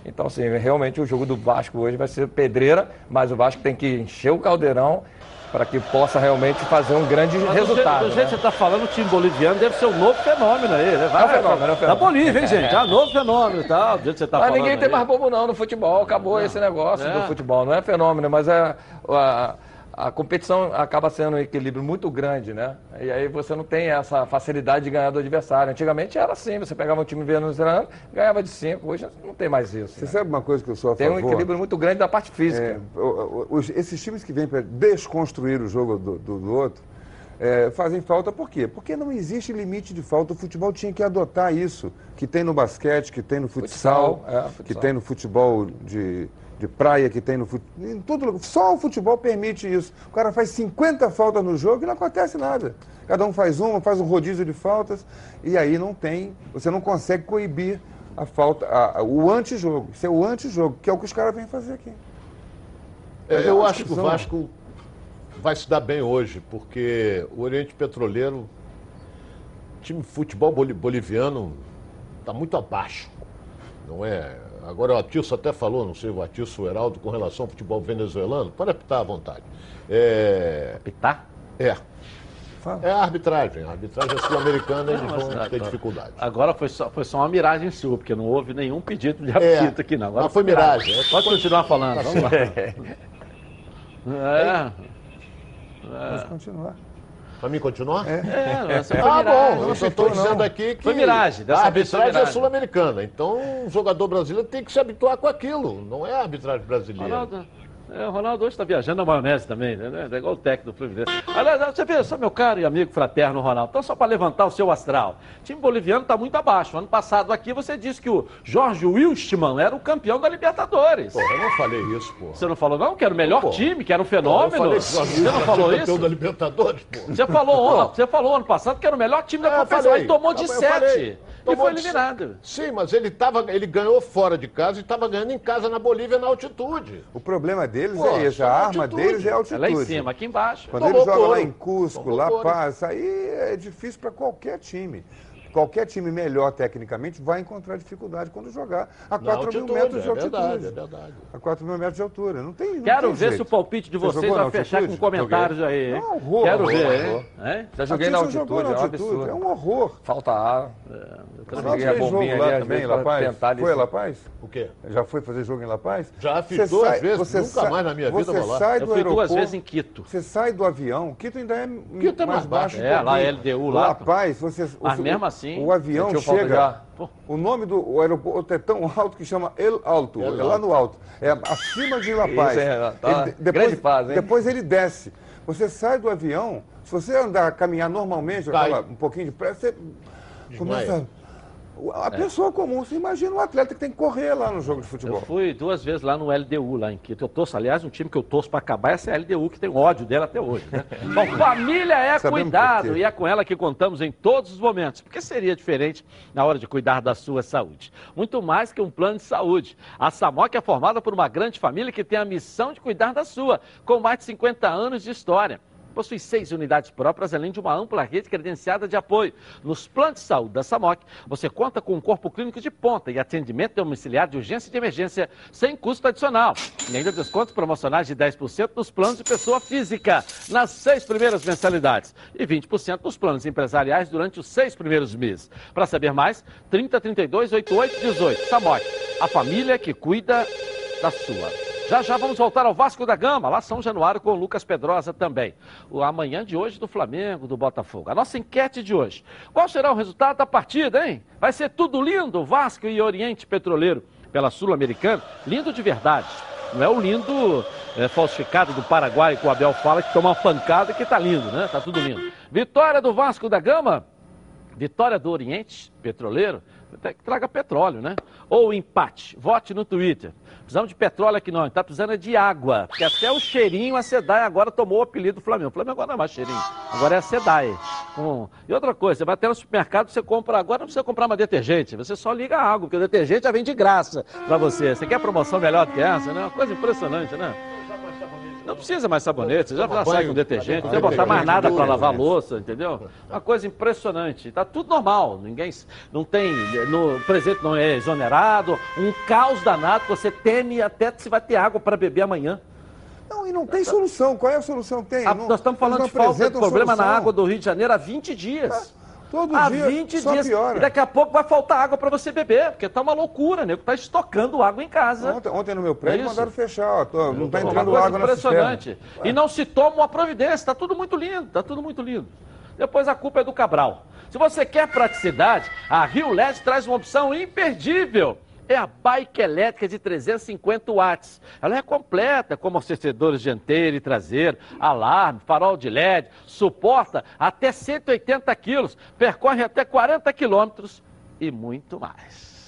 Então, assim, realmente o jogo do Vasco hoje vai ser pedreira, mas o Vasco tem que encher o caldeirão para que possa realmente fazer um grande Mas resultado. Do jeito, do jeito né? que você está falando, o time boliviano deve ser um novo fenômeno aí. Né? Vai, É um fenômeno, é um Da fenômeno. Bolívia, hein, gente? É um novo fenômeno e tal. Do jeito que você está Mas falando. ninguém tem aí. mais bobo não no futebol, acabou esse negócio É. do futebol. Não é fenômeno, mas é a, a competição acaba sendo um equilíbrio muito grande, né? E aí você não tem essa facilidade de ganhar do adversário. Antigamente era assim, você pegava um time venezuelano, ganhava de cinco. Hoje não tem mais isso. Você né? sabe uma coisa que eu sou a Tem um favor? equilíbrio muito grande da parte física. É, esses times que vêm para desconstruir o jogo do, do- do outro é, fazem falta por quê? Porque não existe limite de falta. O futebol tinha que adotar isso, que tem no basquete, que tem no futsal, Futsal, é, que futsal. tem no futebol de, de praia, que tem no futebol. Lugar. Só o futebol permite isso. O cara faz 50 faltas no jogo e não acontece nada. Cada um faz uma, faz um rodízio de faltas, e aí não tem, você não consegue coibir a falta, a- a- o antijogo. Isso é o antijogo, que é o que os caras vêm fazer aqui. É, eu acho que o. Vasco vai se dar bem hoje, porque o Oriente Petroleiro, time de futebol boli- boliviano, está muito abaixo. Não é? Agora o Atilson até falou, não sei, o Atilson o Heraldo, com relação ao futebol venezuelano, pode apitar à vontade. É. Pitar? É. Fala. É a arbitragem. A arbitragem sul-americana, eles vão ah, ter tá. dificuldade. Agora foi só, foi só uma miragem sua, porque não houve nenhum pedido de É, apito aqui, não. Agora mas foi miragem. É, Pode continuar falando, Tá vamos lá. É, Vamos continuar. Para mim continuar? é, você foi Ah, miragem. bom, eu só estou dizendo aqui que Foi miragem, dessa a arbitragem é miragem. sul-americana. Então o jogador brasileiro tem que se habituar com aquilo. Não é a arbitragem brasileira. Ronaldo, é, o Ronaldo hoje está viajando na maionese também, né? É igual o técnico do Fluminense. Aliás, você vê, só meu caro e amigo fraterno Ronaldo, então só para levantar o seu astral. O time boliviano está muito abaixo. Ano passado aqui você disse que o Jorge Wilstmann era o campeão da Libertadores. Porra, eu não falei isso, pô. Você não falou não? Que era o melhor Pô. time, que era um fenômeno? Jorge Você não falou era campeão isso? da Libertadores, pô. Você falou, ontem, você falou ano passado que era o melhor time da É, competição. Ele tomou de sete falei. E foi de eliminado. Sim, mas ele, tava, ele ganhou fora de casa e estava ganhando em casa na Bolívia na altitude. O problema deles Pô, é esse, a arma altitude. deles é a É altitude. lá em cima, aqui embaixo. Quando Tomou ele joga lá couro. em Cusco, Tomou La couro. Paz, aí é difícil para qualquer time. Qualquer time melhor tecnicamente vai encontrar dificuldade quando jogar a Na 4 mil metros de é altitude. verdade, é verdade. A 4 mil metros de altura. Não tem. Não Quero tem ver jeito. se o palpite de Você vocês vai fechar com comentários aí. hein? Não, horror, Quero horror, ver, horror. hein? Hein? Já joguei na altitude, jogou é na um altitude, absurdo. É um horror. Falta ar. O Eu joguei a fez jogo bombinha lá também, La Paz. Foi La Paz? O quê? Já foi fazer jogo em La Paz? Já fiz duas sai- vezes, você nunca sai- mais na minha vida vou lá. sai Eu do fui duas vezes em Quito. Você sai do avião, Quito ainda é, Quito é mais mais baixo. um É, lá. LDU lá. La Paz, você, Mas mesmo assim, o avião chega. O nome do o aeroporto é tão alto que chama El Alto, El é lá Alto. no alto, é acima de La Paz. Isso é, tá Ele- grande fase, hein? depois ele desce. Você sai do avião, se você andar, caminhar normalmente, aquela- um pouquinho de pressa, você Desmaia. começa. A pessoa comum, você imagina um atleta que tem que correr lá no jogo de Eu futebol. fui duas vezes lá no LDU, lá em Quito. Eu torço, aliás, um time que eu torço pra acabar, essa é a LDU, que tem ódio dela até hoje. Né? Bom, família é Sabemos cuidado e é com ela que contamos em todos os momentos. Porque seria diferente na hora de cuidar da sua saúde. Muito mais que um plano de saúde. A Samok é formada por uma grande família que tem a missão de cuidar da sua, com mais de 50 anos de história. Possui seis unidades próprias, além de uma ampla rede credenciada de apoio. Nos planos de saúde da SAMOC, você conta com um corpo clínico de ponta e atendimento domiciliar de urgência e de emergência sem custo adicional. E ainda descontos promocionais de 10% nos planos de pessoa física, nas seis primeiras mensalidades. E 20% nos planos empresariais durante os seis primeiros meses. Para saber mais, 30 32 88 18. SAMOC, a família que cuida da sua. Já já vamos voltar ao Vasco da Gama, lá São Januário com o Lucas Pedrosa também. O amanhã de hoje do Flamengo, do Botafogo. A nossa enquete de hoje. Qual será o resultado da partida, hein? Vai ser tudo lindo, Vasco e Oriente Petroleiro pela Sul-Americana. Lindo de verdade. Não é o lindo é, falsificado do Paraguai que o Abel fala que toma uma pancada que tá lindo, né? Tá tudo lindo. Vitória do Vasco da Gama. Vitória do Oriente Petroleiro, até que traga petróleo, né? Ou empate. Vote no Twitter. Precisamos de petróleo aqui não, está precisando é de água. Porque até o cheirinho, a SEDAI agora tomou o apelido do Flamengo. O Flamengo agora não é mais cheirinho, agora é a SEDAI. Hum. E outra coisa, você vai até no supermercado, você compra agora, não precisa comprar mais detergente, você só liga a água, porque o detergente já vem de graça para você. Você quer promoção melhor do que essa, né? Uma coisa impressionante, né? Não precisa mais sabonete, você já Toma sai com detergente, não precisa botar mais nada para lavar né? louça, entendeu? Uma coisa impressionante. Tá tudo normal, ninguém não tem, no o presente não é exonerado, um caos danado, você teme até se vai ter água para beber amanhã. Não, e não tem solução. Qual é a solução que tem? Ah, Não- nós estamos falando de falta de problema na solução. água do Rio de Janeiro há 20 dias. Todo há dia 20 só dias. piora. E daqui a pouco vai faltar água para você beber, porque tá uma loucura, né? Tá estocando água em casa. Ontem, ontem no meu prédio É mandaram fechar. Ó, tô- não está Pô, entrando água na impressionante. cisterna. E não se toma uma providência. Está tudo muito lindo, está tudo muito lindo. Depois a culpa é do Cabral. Se você quer praticidade, a Rio LED traz uma opção imperdível. É a bike elétrica de 350 watts. Ela é completa, com amortecedores dianteiro e traseiro, alarme, farol de LED, suporta até 180 quilos, percorre até 40 quilômetros e muito mais.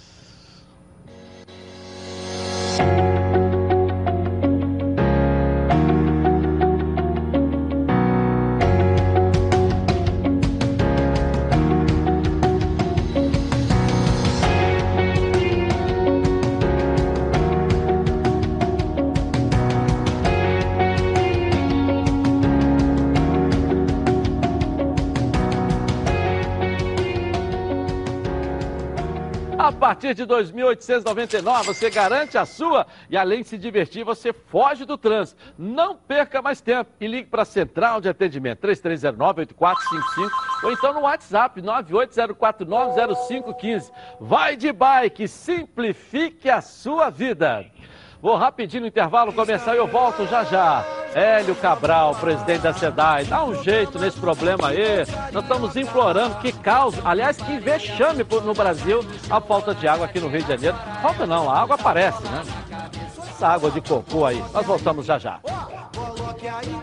Partir de 2.899 você garante a sua e além de se divertir, você foge do trânsito. Não perca mais tempo e ligue para a Central de Atendimento 3309-8455 ou então no WhatsApp 980490515. Vai de bike, simplifique a sua vida. Vou rapidinho no intervalo começar e eu volto já já. Hélio Cabral, presidente da SEDAI, dá um jeito nesse problema aí. Nós estamos implorando que causa, aliás, que vexame por- no Brasil a falta de água aqui no Rio de Janeiro. Falta não, a água aparece, né? Essa água de cocô aí. Nós voltamos já já. Coloque aí.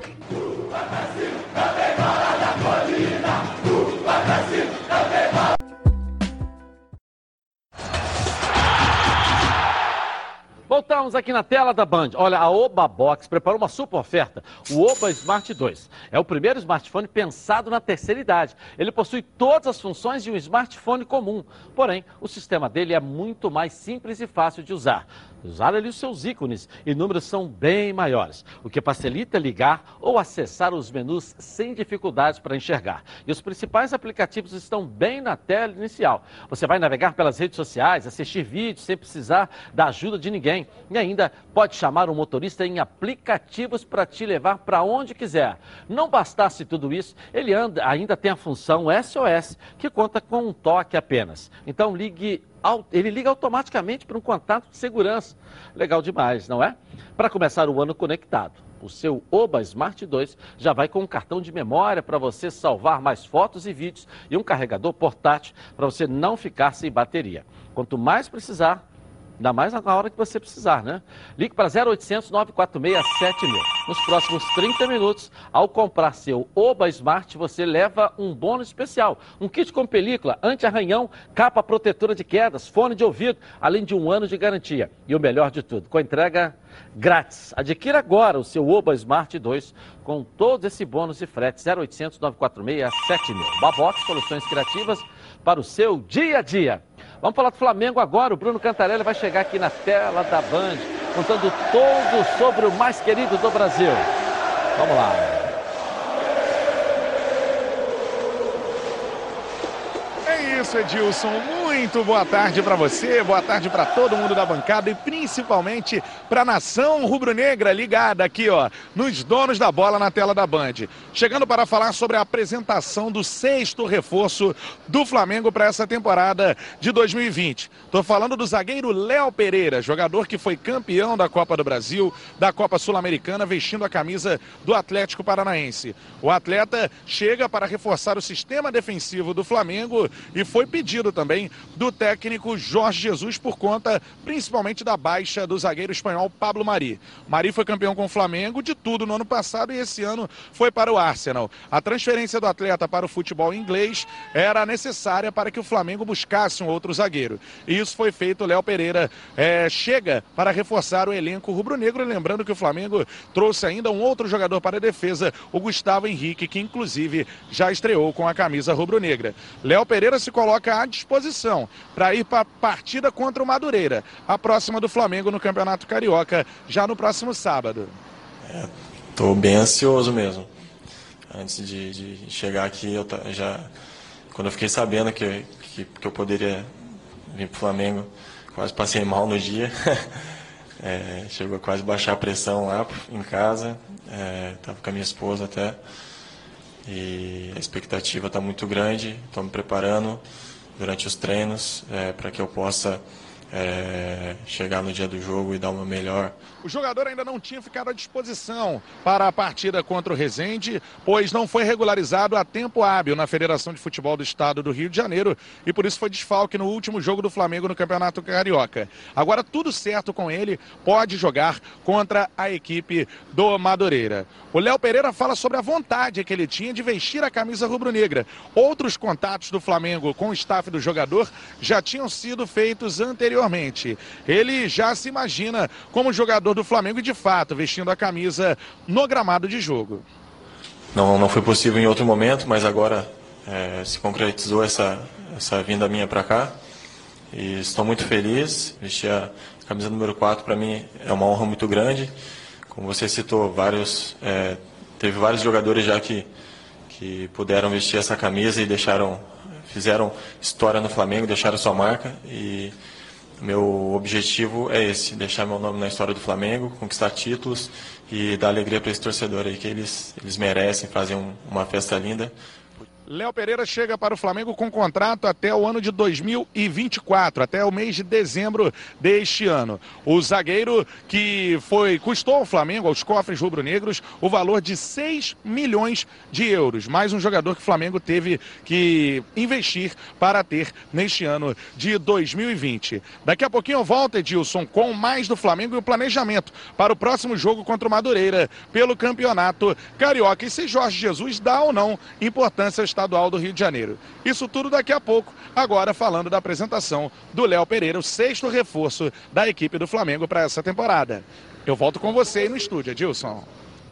Voltamos aqui na tela da Band. Olha, a Oba Box preparou uma super oferta. O Oba Smart 2 é o primeiro smartphone pensado na terceira idade. Ele possui todas as funções de um smartphone comum. Porém, o sistema dele é muito mais simples e fácil de usar. Usar ali os seus ícones e números são bem maiores, o que facilita ligar ou acessar os menus sem dificuldades para enxergar. E os principais aplicativos estão bem na tela inicial. Você vai navegar pelas redes sociais, assistir vídeos sem precisar da ajuda de ninguém. E ainda pode chamar um motorista em aplicativos para te levar para onde quiser. Não bastasse tudo isso, ele anda- ainda tem a função SOS, que conta com um toque apenas. Então ligue ele liga automaticamente para um contato de segurança. Legal demais, não é? Para começar o ano conectado. O seu Oba Smart 2 já vai com um cartão de memória para você salvar mais fotos e vídeos e um carregador portátil para você não ficar sem bateria. Quanto mais precisar, Ainda mais na hora que você precisar, né? Ligue para 0800 946 7000. Nos próximos 30 minutos, ao comprar seu Oba Smart, você leva um bônus especial. Um kit com película, anti-arranhão, capa protetora de quedas, fone de ouvido, além de um ano de garantia. E o melhor de tudo, com entrega grátis. Adquira agora o seu Oba Smart 2 com todo esse bônus e frete 0800 946 7000. Babox, soluções criativas para o seu dia a dia. Vamos falar do Flamengo agora. O Bruno Cantarelli vai chegar aqui na tela da Band, contando tudo sobre o mais querido do Brasil. Vamos lá. É isso, Edilson. Muito boa tarde para você, boa tarde para todo mundo da bancada e principalmente para a nação rubro-negra ligada aqui, ó, nos donos da bola na tela da Band. Chegando para falar sobre a apresentação do sexto reforço do Flamengo para essa temporada de 2020. Tô falando do zagueiro Léo Pereira, jogador que foi campeão da Copa do Brasil, da Copa Sul-Americana, vestindo a camisa do Atlético Paranaense. O atleta chega para reforçar o sistema defensivo do Flamengo e foi pedido também do técnico Jorge Jesus por conta principalmente da baixa do zagueiro espanhol Pablo Mari. Mari foi campeão com o Flamengo de tudo no ano passado e esse ano foi para o Arsenal. A transferência do atleta para o futebol inglês era necessária para que o Flamengo buscasse um outro zagueiro. E isso foi feito. Léo Pereira eh, chega para reforçar o elenco rubro-negro. Lembrando que o Flamengo trouxe ainda um outro jogador para a defesa, o Gustavo Henrique, que inclusive já estreou com a camisa rubro-negra. Léo Pereira se coloca à disposição para ir para a partida contra o Madureira, a próxima do Flamengo no Campeonato Carioca, já no próximo sábado. Tô bem ansioso mesmo. Antes de, de chegar aqui, eu já quando eu fiquei sabendo que, que, que eu poderia vir pro Flamengo, quase passei mal no dia. É, chegou a quase baixar a pressão lá em casa. Estava com a minha esposa até. E a expectativa está muito grande. Estou me preparando durante os treinos é, para que eu possa é, chegar no dia do jogo e dar uma melhor. O jogador ainda não tinha ficado à disposição para a partida contra o Resende, pois não foi regularizado a tempo hábil na Federação de Futebol do Estado do Rio de Janeiro e por isso foi desfalque no último jogo do Flamengo no Campeonato Carioca. Agora tudo certo com ele, pode jogar contra a equipe do Madureira. O Léo Pereira fala sobre a vontade que ele tinha de vestir a camisa rubro-negra. Outros contatos do Flamengo com o staff do jogador já tinham sido feitos anteriormente. Ele já se imagina como jogador do Flamengo de fato, vestindo a camisa no gramado de jogo. Não, não foi possível em outro momento, mas agora é, se concretizou essa, essa vinda minha para cá. E estou muito feliz. Vestir a camisa número 4 para mim é uma honra muito grande. Como você citou, vários, é, teve vários jogadores já que, que puderam vestir essa camisa e deixaram, fizeram história no Flamengo, deixaram sua marca. E meu objetivo é esse, deixar meu nome na história do Flamengo, conquistar títulos e dar alegria para esse torcedor aí, que eles, eles merecem fazer um, uma festa linda. Léo Pereira chega para o Flamengo com contrato até o ano de 2024, até o mês de dezembro deste ano. O zagueiro que foi custou ao Flamengo, aos cofres rubro-negros, o valor de 6 milhões de euros. Mais um jogador que o Flamengo teve que investir para ter neste ano de 2020. Daqui a pouquinho eu volto, Edilson, com mais do Flamengo e o planejamento para o próximo jogo contra o Madureira pelo Campeonato Carioca. E se Jorge Jesus dá ou não importância Estadual do Rio de Janeiro. Isso tudo daqui a pouco, agora falando da apresentação do Léo Pereira, o sexto reforço da equipe do Flamengo para essa temporada. Eu volto com você aí no estúdio, Edilson.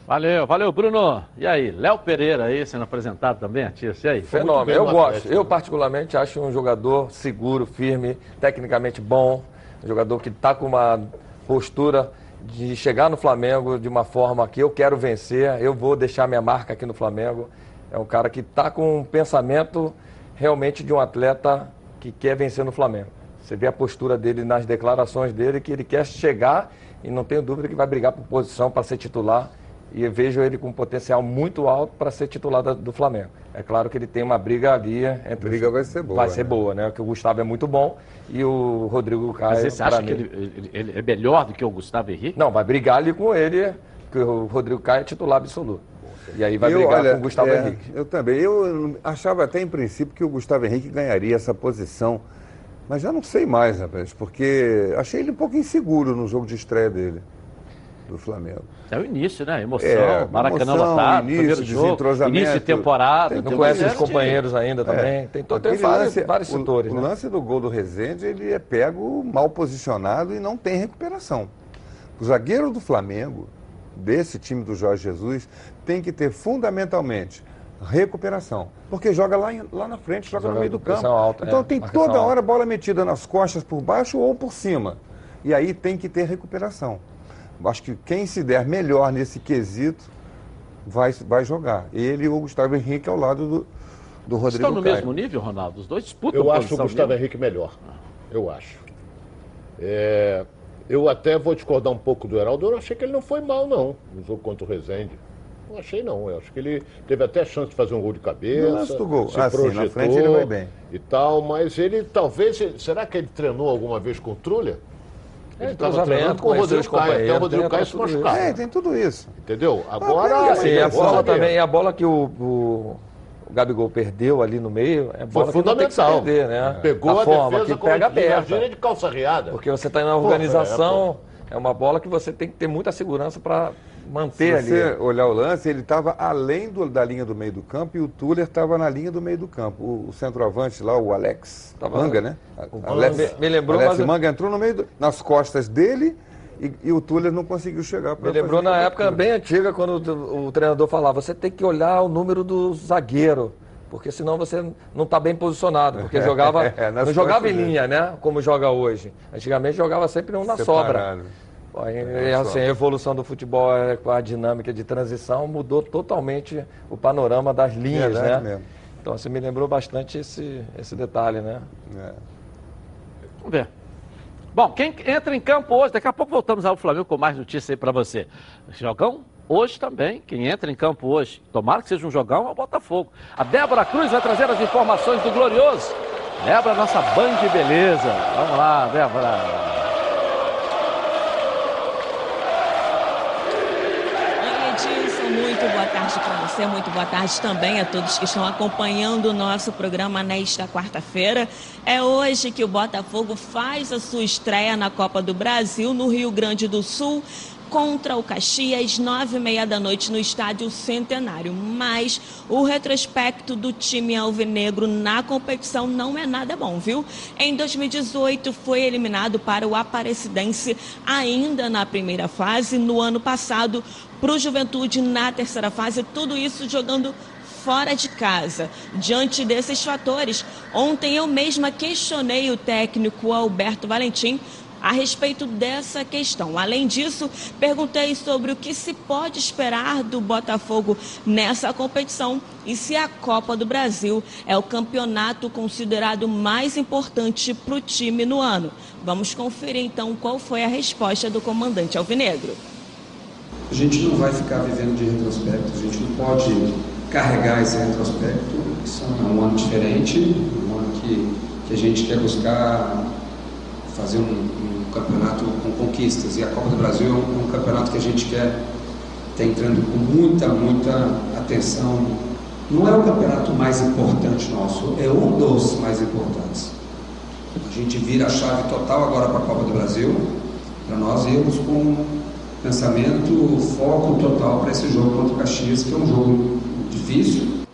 Valeu, valeu, Bruno. E aí, Léo Pereira aí sendo apresentado também, Atias. E aí? Fenômeno. Eu gosto. Eu, particularmente, acho um jogador seguro, firme, tecnicamente bom. Um jogador que está com uma postura de chegar no Flamengo de uma forma que eu quero vencer, eu vou deixar minha marca aqui no Flamengo. É um cara que está com um pensamento realmente de um atleta que quer vencer no Flamengo. Você vê a postura dele nas declarações dele, que ele quer chegar e não tenho dúvida que vai brigar por posição para ser titular. E eu vejo ele com um potencial muito alto para ser titular do Flamengo. É claro que ele tem uma briga ali. Entre a briga vai ser boa. Vai ser né? boa, né? Porque o Gustavo é muito bom e o Rodrigo Caio. Mas você acha mim... que ele, ele, é melhor do que o Gustavo Henrique? Não, vai brigar ali com ele, que o Rodrigo Caio é titular absoluto. E aí vai eu, brigar olha, com o Gustavo é, Henrique. Eu também. Eu achava até em princípio que o Gustavo Henrique ganharia essa posição. Mas já não sei mais, rapaz, porque achei ele um pouco inseguro no jogo de estreia dele, do Flamengo. É o início, né? Emoção, é, Maracanã lotado, início, de jogo, início de temporada. Não conhece os companheiros ainda é. também. Tem, todo, tem vários, lance, vários setores. O, né? o lance do gol do Rezende, ele é pego mal posicionado e não tem recuperação. O zagueiro do Flamengo, desse time do Jorge Jesus, tem que ter fundamentalmente recuperação. Porque joga lá, lá na frente, joga, joga no meio do campo. Alta, então é, tem toda hora bola metida nas costas por baixo ou por cima. E aí tem que ter recuperação. Acho que quem se der melhor nesse quesito vai, vai jogar. Ele e o Gustavo Henrique ao lado do, do Rodrigo Estão no Caio. mesmo nível, Ronaldo? Os dois disputam Eu acho o Gustavo mesmo. Henrique melhor. Eu acho. É, eu até vou discordar um pouco do Heraldo. Eu achei que ele não foi mal, não, no jogo contra o Rezende. Não achei não. Eu acho que ele teve até chance de fazer um gol de cabeça. Do gol. Se ah, projetou sim, na frente ele vai bem. E tal, mas ele talvez. Será que ele treinou alguma vez com o Trulha? Ele estava treinando com o Rodrigo Caio, até o Rodrigo Caio se machucava. É, tem tudo isso. Entendeu? Agora. Ah, assim, a bola também, a bola que o, o, o Gabigol perdeu ali no meio, é bola Foi fundamental. Perder, né? Pegou a, a forma que pega aberta. de calça riada. Porque você está na organização, é, é, uma bola que você tem que ter muita segurança para manter Se ali. você olhar o lance, ele estava além do, da linha do meio do campo e o Tuller estava na linha do meio do campo. O, o centroavante lá, o Alex tava, Manga, né? O Alex, me, me lembrou, Alex mas... Manga entrou no meio do, nas costas dele e, e, o Tuller não conseguiu chegar. Me lembrou na época bem antiga, quando o, o, treinador falava, você tem que olhar o número do zagueiro. Porque senão você não está bem posicionado. Porque jogava, é, não jogava em linha, né? Como joga hoje. Antigamente jogava sempre um na Separado. sobra. É, assim, a evolução do futebol é, com a dinâmica de transição mudou totalmente o panorama das linhas, né? Mesmo. Então, você me lembrou bastante esse, esse detalhe, né? É. Vamos ver. Bom, quem entra em campo hoje, daqui a pouco voltamos ao Flamengo com mais notícias aí para você. Jogão hoje também, quem entra em campo hoje, tomara que seja um jogão, é o Botafogo. A Débora Cruz vai trazer as informações do Glorioso. Débora, nossa band de beleza. Vamos lá, Débora. Muito boa tarde para você, muito boa tarde também a todos que estão acompanhando o nosso programa nesta quarta-feira. É hoje que o Botafogo faz a sua estreia na Copa do Brasil no Rio Grande do Sul contra o Caxias, nove e meia da noite no Estádio Centenário. Mas o retrospecto do time alvinegro na competição não é nada bom, viu? Em 2018 foi eliminado para o Aparecidense ainda na primeira fase. No ano passado, para o Juventude na terceira fase. Tudo isso jogando fora de casa. Diante desses fatores, ontem eu mesma questionei o técnico Alberto Valentim a respeito dessa questão. Além disso, perguntei sobre o que se pode esperar do Botafogo nessa competição e se a Copa do Brasil é o campeonato considerado mais importante para o time no ano. Vamos conferir então qual foi a resposta do comandante Alvinegro. A gente não vai ficar vivendo de retrospecto, a gente não pode carregar esse retrospecto. É um ano diferente, um ano que, que a gente quer buscar fazer um, um campeonato com conquistas. E a Copa do Brasil é um, um campeonato que a gente quer estar tá entrando com muita, muita atenção. Não é o campeonato mais importante nosso, é um dos mais importantes. A gente vira a chave total agora para a Copa do Brasil, para nós irmos com pensamento, foco total para esse jogo contra o Caxias, que é um jogo difícil.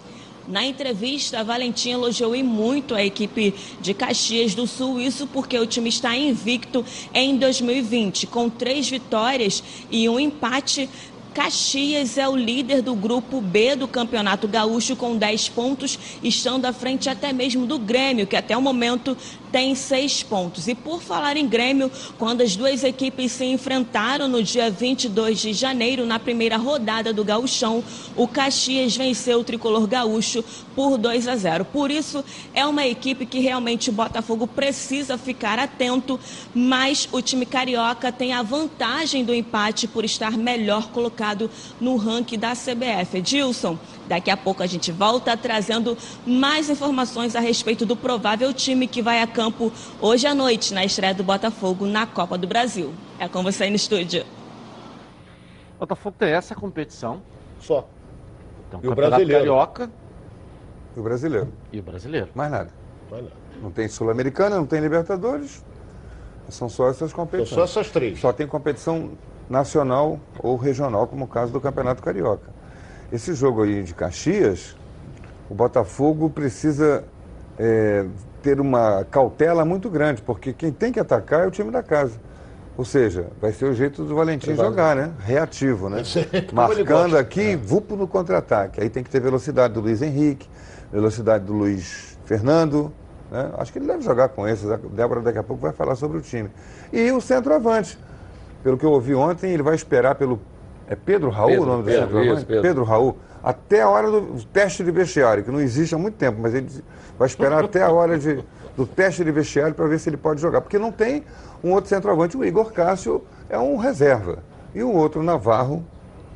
Na entrevista, a Valentim elogiou muito a equipe de Caxias do Sul, isso porque o time está invicto em 2020, com três vitórias e um empate Caxias é o líder do grupo B do Campeonato Gaúcho com 10 pontos, estando à frente até mesmo do Grêmio, que até o momento tem seis pontos. E por falar em Grêmio, quando as duas equipes se enfrentaram no dia 22 de janeiro, na primeira rodada do Gauchão, o Caxias venceu o tricolor gaúcho por 2 a 0. Por isso, é uma equipe que realmente o Botafogo precisa ficar atento, mas o time carioca tem a vantagem do empate por estar melhor colocado no ranking da CBF. Edilson, Daqui a pouco a gente volta trazendo mais informações a respeito do provável time que vai a campo hoje à noite na estreia do Botafogo na Copa do Brasil. É com você aí no estúdio. O Botafogo tem essa competição. Só. Então, e o brasileiro. Carioca. E o brasileiro. E o brasileiro. Mais nada. Mais nada. Não tem Sul-Americana, não tem Libertadores. São só essas competições. São só essas três. Só tem competição nacional ou regional, como o caso do Campeonato Carioca. Esse jogo aí de Caxias, o Botafogo precisa é, ter uma cautela muito grande, porque quem tem que atacar é o time da casa. Ou seja, vai ser o jeito do Valentim jogar, né? Reativo, né? Marcando aqui, é. vupo no contra-ataque. Aí tem que ter velocidade do Luiz Henrique, velocidade do Luiz Fernando. Né? Acho que ele deve jogar com esses. A Débora daqui a pouco vai falar sobre o time. E o centroavante. Pelo que eu ouvi ontem, ele vai esperar pelo é Pedro Raul Pedro, o nome do Pedro, centroavante? Pedro. Pedro Raul. Até a hora do teste de vestiário, que não existe há muito tempo, mas ele vai esperar até a hora de, do teste de vestiário para ver se ele pode jogar. Porque não tem um outro centroavante. O Igor Cássio é um reserva. E o outro, Navarro,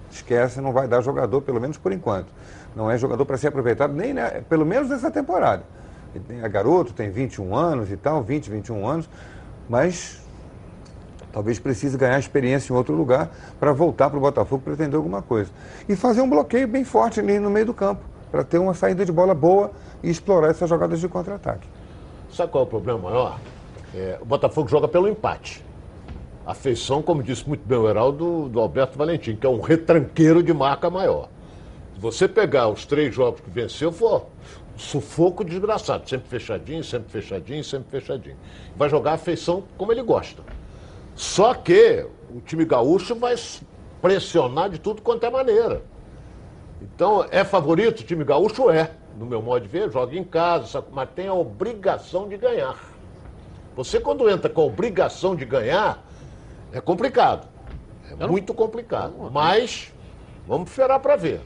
esquece, não vai dar jogador, pelo menos por enquanto. Não é jogador para ser aproveitado, nem né, pelo menos nessa temporada. Ele é garoto, tem 21 anos e tal, 20, 21 anos, mas Talvez precise ganhar experiência em outro lugar para voltar para o Botafogo pretender alguma coisa. E fazer um bloqueio bem forte ali no meio do campo, para ter uma saída de bola boa e explorar essas jogadas de contra-ataque. Sabe qual é o problema maior? É, o Botafogo joga pelo empate. A feição, como disse muito bem o Heraldo, do Alberto Valentim, que é um retranqueiro de marca maior. Se você pegar os três jogos que venceu, for sufoco desgraçado. Sempre fechadinho, sempre fechadinho, sempre fechadinho. Vai jogar a feição como ele gosta. Só que o time gaúcho vai pressionar de tudo quanto é maneira. Então, é favorito o time gaúcho? É, no meu modo de ver, joga em casa, mas tem a obrigação de ganhar. Você, quando entra com a obrigação de ganhar, é complicado. É muito complicado. Mas, vamos esperar para ver.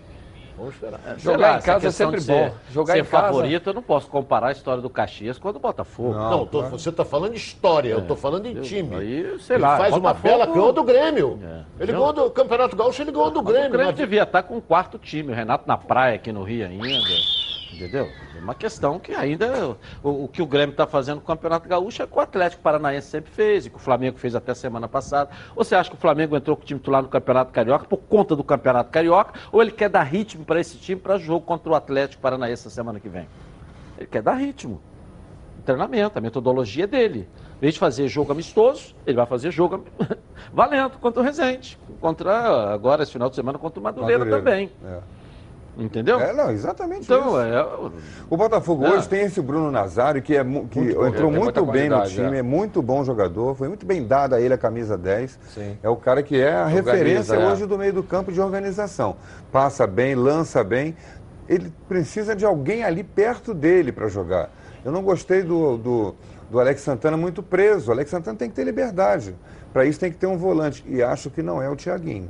Vamos esperar. Sei Jogar em essa casa é sempre bom. Jogar ser em casa- favorito, eu não posso comparar a história do Caxias com a do Botafogo. Não, tô- você está falando de história, eu estou falando em time. Aí, sei ele lá, faz uma Botafogo- bela ganhou do Grêmio. É. Ele Não. ganhou do Campeonato Gaúcho, ele ganhou do O Grêmio. Grêmio né? devia estar com o quarto time, o Renato na praia aqui no Rio ainda. Entendeu? É uma questão que ainda. O, o que o Grêmio está fazendo com o Campeonato Gaúcho é que o Atlético Paranaense sempre fez, e que o Flamengo fez até semana passada. Ou você acha que o Flamengo entrou com o time titular no Campeonato Carioca por conta do Campeonato Carioca? Ou ele quer dar ritmo para esse time para jogo contra o Atlético Paranaense na semana que vem? Ele quer dar ritmo. Treinamento, a metodologia dele. Em vez de fazer jogo amistoso, ele vai fazer jogo valendo contra o Resende. Contra, agora, esse final de semana, contra o Madureira, Madureira. também. É. Entendeu? É, não, exatamente Então, isso. é, O Botafogo Não. hoje tem esse Bruno Nazário, que, é, que Muito entrou muito bem no time, é. é. muito bom jogador, foi muito bem dada a ele a camisa 10. Sim. É o cara que é a Organiza, referência é. hoje do meio do campo de organização. Passa bem, lança bem. Ele precisa de alguém ali perto dele para jogar. Eu não gostei do, do, do Alex Santana muito preso. O Alex Santana tem que ter liberdade. Para isso tem que ter um volante. E acho que não é o Thiaguinho.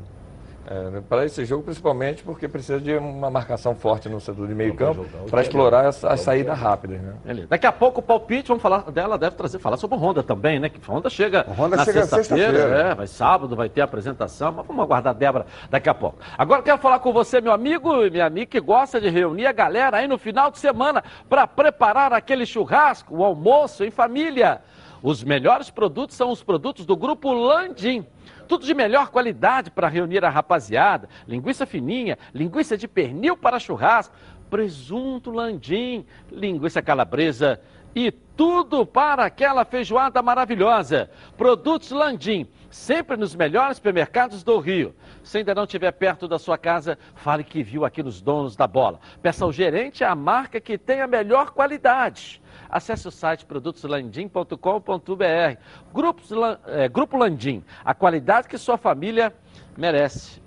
É, para esse jogo, principalmente porque precisa de uma marcação forte no setor de meio campo para explorar as, as saídas rápidas. Né? Beleza. Daqui a pouco o palpite, vamos falar dela, deve trazer, falar sobre o Honda também, né? Que o Honda chega O Honda na sexta-feira, sexta-feira. é, vai sábado, vai ter a apresentação, mas vamos aguardar a Débora daqui a pouco. Agora quero falar com você, meu amigo e minha amiga, que gosta de reunir a galera aí no final de semana para preparar aquele churrasco, o almoço em família. Os melhores produtos são os produtos do Grupo Landim. Tudo de melhor qualidade para reunir a rapaziada. Linguiça fininha, linguiça de pernil para churrasco, presunto landim, linguiça calabresa e tudo para aquela feijoada maravilhosa. Produtos Landim, sempre nos melhores supermercados do Rio. Se ainda não estiver perto da sua casa, fale que viu aqui nos donos da bola. Peça ao gerente a marca que tem a melhor qualidade. Acesse o site produtoslandim.com.br. Grupos Lan- eh, Grupo Landim, a qualidade que sua família merece.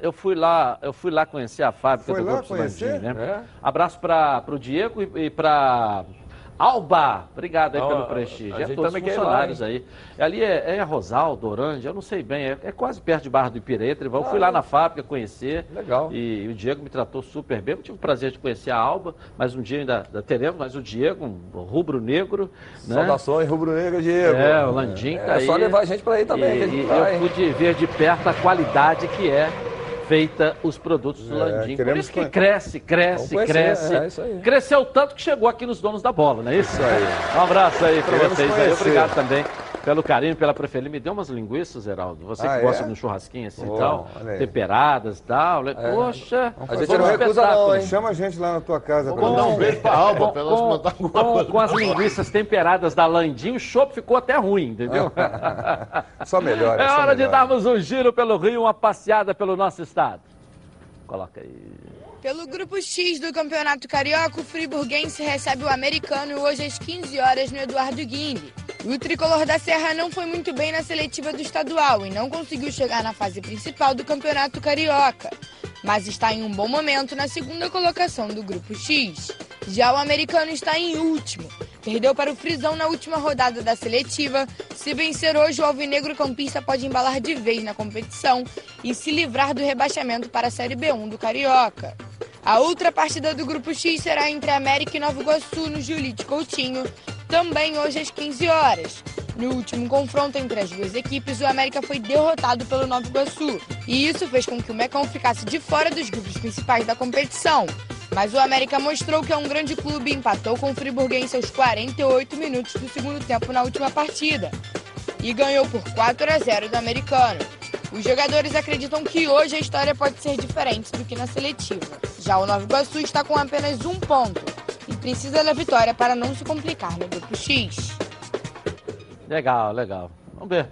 Eu fui lá, eu fui lá conhecer a fábrica Foi do lá Grupo conhecer? Landim, né? É? Abraço para o Diego e, e para Alba. Obrigado aí Não, pelo prestígio. a É todos os ir lá, funcionários aí. Ali é, é Rosaldo, Orange, eu não sei bem, é, é quase perto de Barra do Ipiretra. Eu fui lá na fábrica conhecer. Legal. E, e o Diego me tratou super bem. Eu tive o prazer de conhecer a Alba, mas um dia ainda, ainda teremos, mas o Diego, um rubro-negro, né? Saudações, rubro-negro, Diego. É, o Landim tá É aí. só levar a gente para aí também, E, que a gente e vai. eu pude ver de perto a qualidade que é feita os produtos do É, Landim. Por isso que cresce, cresce, Vamos cresce. é isso aí. Cresceu tanto que chegou aqui nos donos da bola, não é isso? aí. Um abraço aí para vocês aí. Obrigado também pelo carinho, pela preferência. Me deu umas linguiças, Geraldo. Você Ah, que gosta é? de um churrasquinho assim e tal, temperadas e tal. né? Poxa, A gente foi um não recusa não, hein? Chama a gente lá na tua casa. pra Mandar um beijo pra Alba, Com, pra ela mandar com, alguma com- coisa. com as linguiças temperadas da Landim, o chopp ficou até ruim, entendeu? Só melhor. É só hora de melhor. darmos um giro pelo Rio, uma passeada pelo nosso estado. Coloca aí. Pelo grupo X do Campeonato Carioca, o Friburguense recebe o americano hoje às 15 horas no Eduardo Guinde. O tricolor da Serra não foi muito bem na seletiva do estadual e não conseguiu chegar na fase principal do Campeonato Carioca, mas está em um bom momento na segunda colocação do grupo X. Já o americano está em último. Perdeu para o Frisão na última rodada da seletiva. Se vencer hoje, o Alvinegro Campista pode embalar de vez na competição e se livrar do rebaixamento para a Série B1 do Carioca. A outra partida do Grupo X será entre América e Nova Iguaçu no Julite Coutinho, também hoje às 15 horas. No último confronto entre as duas equipes, o América foi derrotado pelo Nova Iguaçu. E isso fez com que o Mecão ficasse de fora dos grupos principais da competição. Mas o América mostrou que é um grande clube e empatou com o Friburguense aos 48 minutos do segundo tempo na última partida. E ganhou por 4 a 0 do americano. Os jogadores acreditam que hoje a história pode ser diferente do que na seletiva. Já o Nova Iguaçu está com apenas um ponto e precisa da vitória para não se complicar no grupo X. Legal, legal. Vamos ver.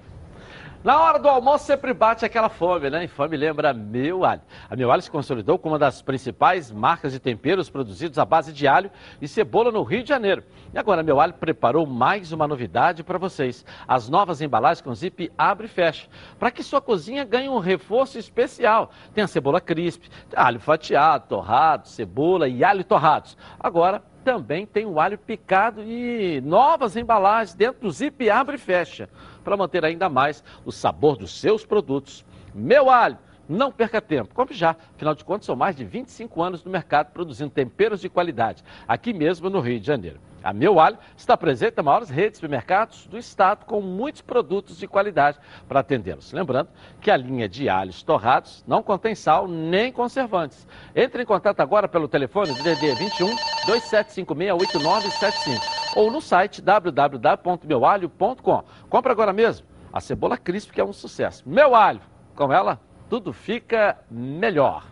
Na hora do almoço sempre bate aquela fome, né? E fome lembra Meu Alho. A Meu Alho se consolidou como uma das principais marcas de temperos produzidos à base de alho e cebola no Rio de Janeiro. E agora a Meu Alho preparou mais uma novidade para vocês. As novas embalagens com zip abre e fecha, para que sua cozinha ganhe um reforço especial. Tem a cebola crisp, alho fatiado, torrado, cebola e alho torrados. Agora também tem o alho picado e novas embalagens dentro do zip abre e fecha, para manter ainda mais o sabor dos seus produtos. Meu alho, Não perca tempo, compre já. Afinal de contas, são mais de 25 anos no mercado produzindo temperos de qualidade, aqui mesmo no Rio de Janeiro. A Meu Alho está presente nas maiores redes de supermercados do estado com muitos produtos de qualidade para atendê-los. Lembrando que a linha de alhos torrados não contém sal nem conservantes. Entre em contato agora pelo telefone DDD 21 2756 8975 ou no site www.meualho.com. Compre agora mesmo a cebola crisp que é um sucesso. Meu Alho, com ela tudo fica melhor.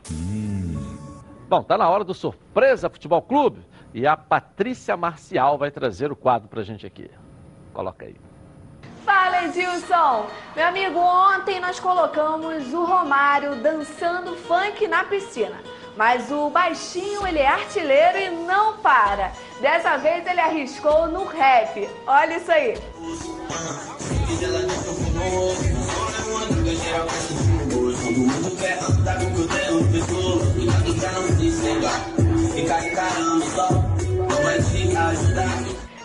Bom, tá na hora do Surpresa Futebol Clube e a Patrícia Marcial vai trazer o quadro pra gente aqui. Coloca aí. Fala, Edilson! Meu amigo, ontem nós colocamos o Romário dançando funk na piscina. Mas o baixinho, ele é artilheiro e não para. Dessa vez ele arriscou no rap. Olha isso aí.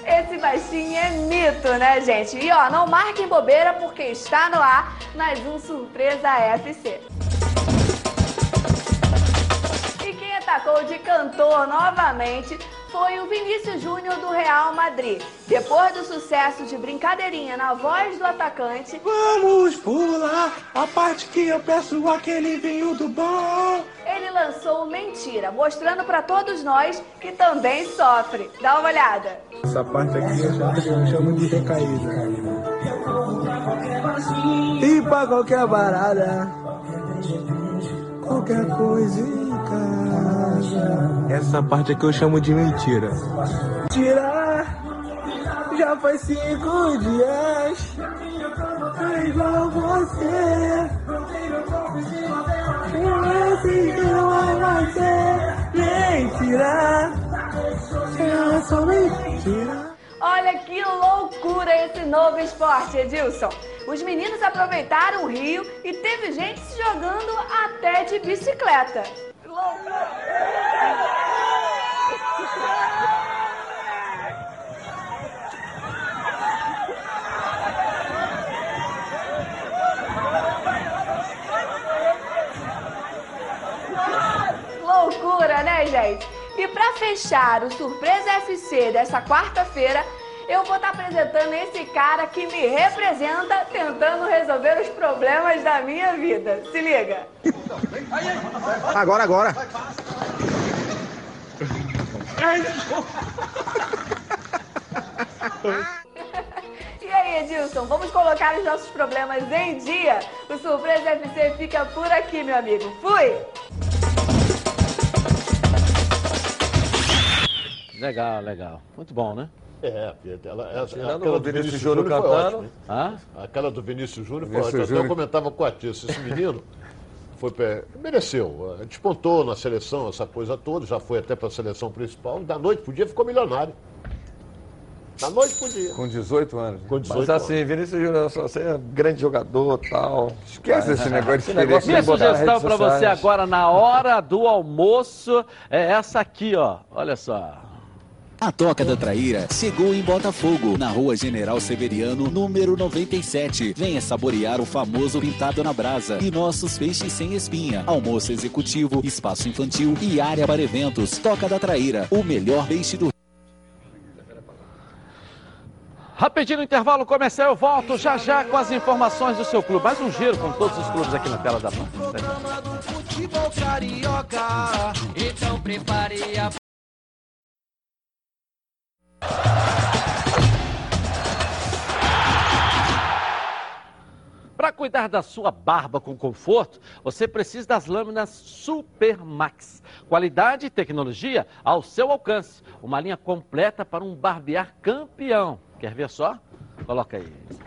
Esse baixinho é mito, né, gente? E ó, não marquem bobeira porque está no ar mais um Surpresa FC. Quem atacou de cantor novamente foi o Vinícius Júnior do Real Madrid. Depois do sucesso de Brincadeirinha na voz do atacante, Vamos pular a parte que eu peço aquele vinho do bom. ele lançou Mentira, mostrando para todos nós que também sofre. Dá uma olhada. Essa parte aqui eu chamo, eu chamo de recaída. E pra qualquer parada, qualquer coisa. Essa parte aqui eu chamo de mentira. Tirar, já faz cinco dias. É igual você. Esse não mentira. É só mentira. Olha que loucura esse novo esporte, Edilson. Os meninos aproveitaram o rio e teve gente se jogando até de bicicleta. Loucura, né, gente? E pra fechar o Surpresa FC dessa quarta-feira, eu vou estar apresentando esse cara que me representa tentando resolver os problemas da minha vida. Se liga. Agora, agora. E aí, Edilson, vamos colocar os nossos problemas em dia? O Surpresa FC fica por aqui, meu amigo. Fui! Legal, legal. Muito bom, né? É, ela, essa, aquela do Vinícius Júnior cantando. hein? Hã? Aquela do Vinícius Júnior foi ótima. Até eu comentava com a Tícia, esse menino foi mereceu, despontou na seleção, essa coisa toda, já foi até para a seleção principal, da noite pro dia ficou milionário. Da noite pro dia. Com 18 anos. Com Mas 18 assim, anos. Vinícius Júnior, você é grande jogador tal. Esquece esse negócio de negócio. Minha sugestão para você agora na hora do almoço é essa aqui, ó. Olha só. A Toca da Traíra chegou em Botafogo, na rua General Severiano, número 97. Venha saborear o famoso pintado na brasa e nossos peixes sem espinha. Almoço executivo, espaço infantil e área para eventos. Toca da Traíra, o melhor peixe do Rapidinho intervalo comercial, eu volto já já com as informações do seu clube. Mais um giro com todos os clubes aqui na tela da Band. Futebol carioca. Então prepare a Para cuidar da sua barba com conforto, você precisa das lâminas Super Max. Qualidade e tecnologia ao seu alcance. Uma linha completa para um barbear campeão. Quer ver só? Coloca aí.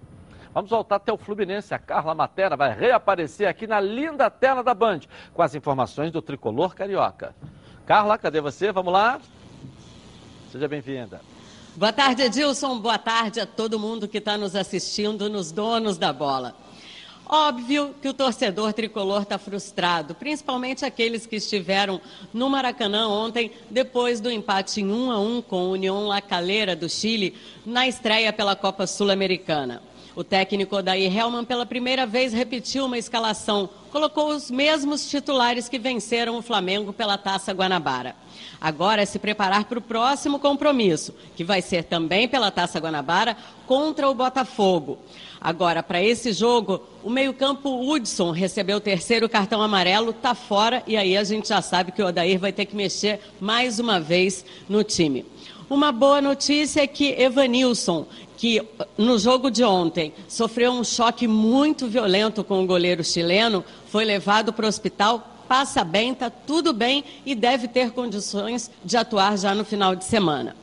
Vamos voltar até o Fluminense. A Carla Matera vai reaparecer aqui na linda tela da Band com as informações do tricolor carioca. Carla, cadê você? Vamos lá. Seja bem-vinda. Boa tarde, Edilson. Boa tarde a todo mundo que está nos assistindo, nos donos da bola. Óbvio que o torcedor tricolor está frustrado, principalmente aqueles que estiveram no Maracanã ontem, depois do empate em 1 a 1 com a União La Calera do Chile, na estreia pela Copa Sul-Americana. O técnico Odair Helman, pela primeira vez, repetiu uma escalação. Colocou os mesmos titulares que venceram o Flamengo pela Taça Guanabara. Agora é se preparar para o próximo compromisso, que vai ser também pela Taça Guanabara contra o Botafogo. Agora, para esse jogo, o meio-campo Hudson recebeu o terceiro cartão amarelo, está fora, e aí a gente já sabe que o Odair vai ter que mexer mais uma vez no time. Uma boa notícia é que Evanilson, que no jogo de ontem sofreu um choque muito violento com o goleiro chileno, foi levado para o hospital passa bem, está tudo bem e deve ter condições de atuar já no final de semana.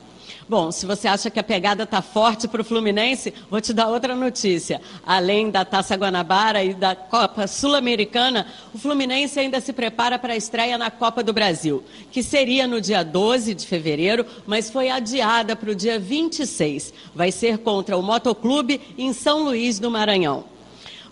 Bom, se você acha que a pegada está forte para o Fluminense, vou te dar outra notícia. Além da Taça Guanabara e da Copa Sul-Americana, o Fluminense ainda se prepara para a estreia na Copa do Brasil, que seria no dia 12 de fevereiro, mas foi adiada para o dia 26. Vai ser contra o Motoclube em São Luís do Maranhão.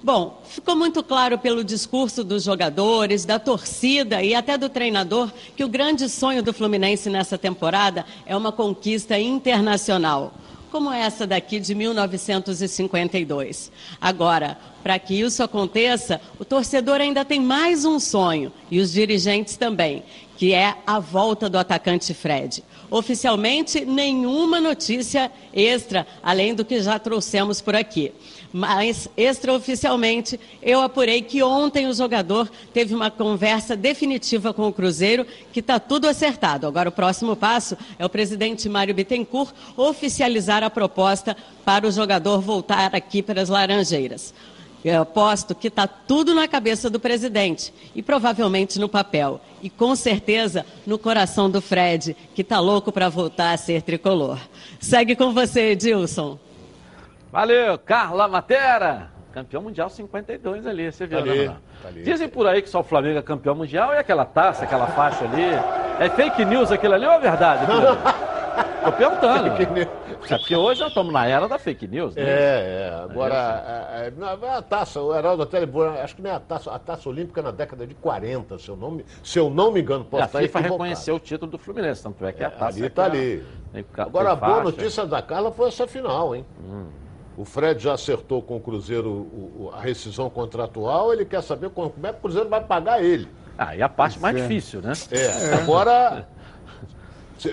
Bom, ficou muito claro pelo discurso dos jogadores, da torcida e até do treinador que o grande sonho do Fluminense nessa temporada é uma conquista internacional, como essa daqui de 1952. Agora, para que isso aconteça, o torcedor ainda tem mais um sonho e os dirigentes também, que é a volta do atacante Fred. Oficialmente, nenhuma notícia extra, além do que já trouxemos por aqui mas extraoficialmente eu apurei que ontem o jogador teve uma conversa definitiva com o Cruzeiro, que está tudo acertado. Agora o próximo passo é o presidente Mário Bittencourt oficializar a proposta para o jogador voltar aqui para as Laranjeiras. Eu aposto que está tudo na cabeça do presidente e provavelmente no papel. E com certeza no coração do Fred, que está louco para voltar a ser tricolor. Segue com você, Edilson. Valeu, Carla Matera. Campeão mundial 52 ali, você viu, ali, né, tá ali. Dizem por aí que só o Flamengo é campeão mundial e aquela taça, aquela faixa ali. É fake news aquilo ali ou é verdade? Tô perguntando. É porque hoje nós estamos na era da fake news, né? É, é. Agora, é, é, a, a, taça, o Heraldo até lembrou, acho que nem a taça, a taça olímpica na década de 40, se eu não me, se eu não me engano, posso a estar FIFA reconheceu o título do Fluminense, tanto é que a taça. Ali está ali. Agora, a boa notícia da Carla foi essa final, hein? Hum. O Fred já acertou com o Cruzeiro a rescisão contratual, ele quer saber como é que o Cruzeiro vai pagar ele. Ah, e a parte mais difícil, né? É, é. agora.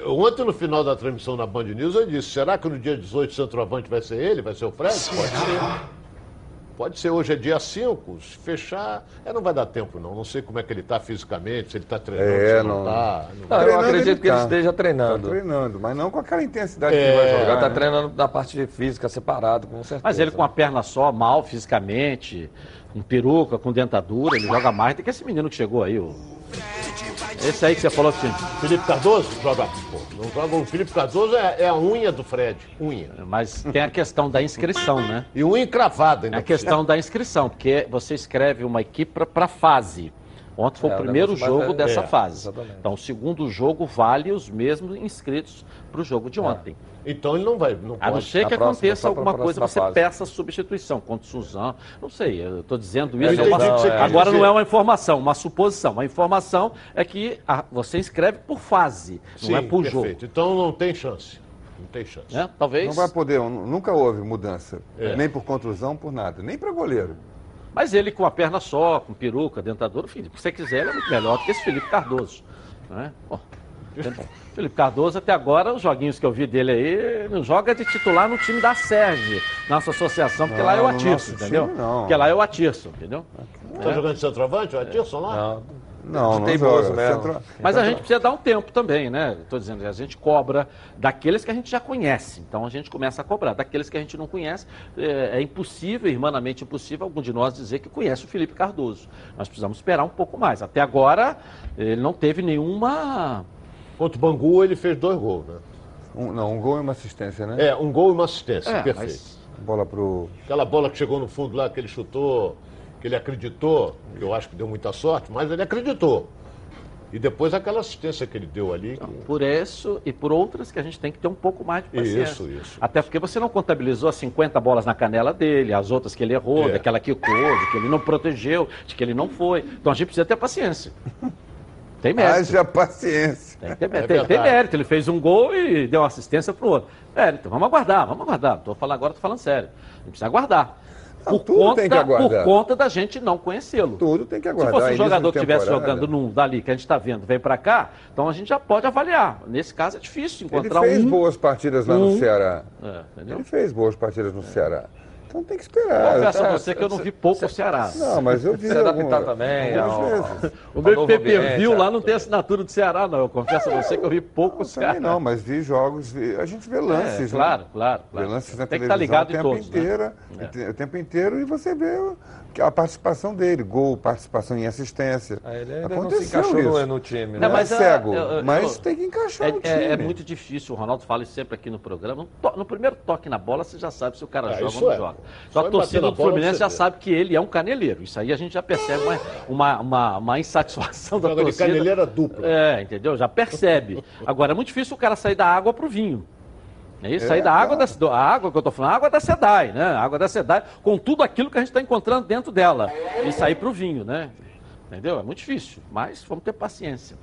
Ontem, no final da transmissão na Band News, eu disse: será que no dia 18 o centroavante vai ser ele? Vai ser o Fred? Pode ser. Pode ser, hoje é dia 5, se fechar, é, não vai dar tempo não. Não sei como é que ele está fisicamente, se ele está treinando, é, se não está. Não... Não, eu acredito ele que tá. ele esteja treinando. Está treinando, mas não com aquela intensidade é, que ele vai jogar. Está né? treinando na parte física separado, com certeza. Mas ele com a perna só, mal fisicamente, com peruca, com dentadura, ele joga mais do que esse menino que chegou aí, o esse aí que você falou assim. Felipe Cardoso joga. Pô, não joga. O Felipe Cardoso é, é, a unha do Fred. Unha. Mas tem a questão da inscrição, né? E unha encravada, ainda. É a questão da inscrição, porque você escreve uma equipe para fase. Ontem foi é, o primeiro jogo é, dessa fase. Exatamente. Então, o segundo jogo vale os mesmos inscritos para o jogo de é. ontem. Então ele não vai. Não a não ser que aconteça alguma coisa, você fase. peça substituição contra o Suzano. Não sei, eu estou dizendo isso. É uma... Agora não é uma informação, uma suposição. A informação é que a... você inscreve por fase, Sim, não é por perfeito. jogo. Então não tem chance. Não tem chance. É, talvez. Não vai poder, nunca houve mudança. É. Nem por contusão, por nada. Nem para goleiro. Mas ele com a perna só, com peruca, dentadura, filho, se você quiser, ele é muito melhor do que esse Felipe Cardoso. Não é? Felipe Cardoso, até agora, os joguinhos que eu vi dele aí, não joga de titular no time da Sérgio, nossa associação, porque não, lá é o Atirso, entendeu? Time, não. Porque lá é o Atirso, entendeu? Tá é. jogando de centroavante, o Atirson lá? Não. Não, não joga. mesmo. Central- Mas a gente precisa dar um tempo também, né? Estou dizendo, a gente cobra daqueles que a gente já conhece. Então a gente começa a cobrar. Daqueles que a gente não conhece, é, é impossível, irmanamente impossível, algum de nós dizer que conhece o Felipe Cardoso. Nós precisamos esperar um pouco mais. Até agora, ele não teve nenhuma. Contra o Bangu, ele fez dois gols, né? Um, não, um gol e uma assistência, né? É, um gol e uma assistência, É, perfeito. Bola pro. Aquela bola que chegou no fundo lá, que ele chutou, que ele acreditou, que eu acho que deu muita sorte, mas ele acreditou. E depois aquela assistência que ele deu ali. que- Por isso e por outras que a gente tem que ter um pouco mais de paciência. Isso, isso. Até porque você não contabilizou as 50 bolas na canela dele, as outras que ele errou, É. daquela que quicou, de que ele não protegeu, de que ele não foi. Então a gente precisa ter paciência. Tem mérito. Haja paciência. Tem, tem- É tem- tem mérito. Ele fez um gol e deu uma assistência pro outro. Mérito. Vamos aguardar, vamos aguardar. Estou falando agora, estou falando sério. A gente precisa aguardar. Não, por, tudo conta, tem que aguardar. por conta da gente não conhecê-lo. Tudo tem que Se aguardar. fosse um jogador que estivesse jogando num dali que a gente está vendo, vem para cá, então a gente já pode avaliar. Nesse caso é difícil Ele encontrar fez um. boas partidas lá um- no Ceará. É, entendeu? Ele fez boas partidas no Ceará. Então tem que esperar. Confesso a Tá- você que eu não vi pouco o Ceará. Não, mas eu vi. Se adaptar alguma- também algumas ao- vezes. O meu ambiente, lá é. não tem assinatura do Ceará, não. Eu confesso a você que eu vi pouco o Não, Ceará. não, mas vi jogos, vi- a gente vê lances. É, né? claro, claro, Vê claro. lances na Tem que televisão estar ligado o em tempo todos, né? inteiro, É. o tempo inteiro e você vê que a participação dele, gol, participação em assistência. Ah, ele ainda não se Aconteceu encaixou no, isso. no time. Não, Né? mas é ah, cego, eu- eu- mas eu- tem que encaixar É, no é- time. é muito difícil, o Ronaldo fala isso sempre aqui no programa. No, to- no primeiro toque na bola, você já sabe se o cara Ah, joga ou não é. joga. Só Só a torcida do Fluminense já vê. sabe que ele é um caneleiro. Isso aí a gente já percebe uma, uma, uma, uma insatisfação da torcida. caneleira dupla. É, entendeu? Já percebe. Agora, é muito difícil o cara sair da água pro vinho. É isso, É, sair da água, claro. da, a água que eu tô falando, a água da SEDAI, né? A água da SEDAI, com tudo aquilo que a gente está encontrando dentro dela. E sair pro vinho, né? Entendeu? É muito difícil, mas vamos ter paciência.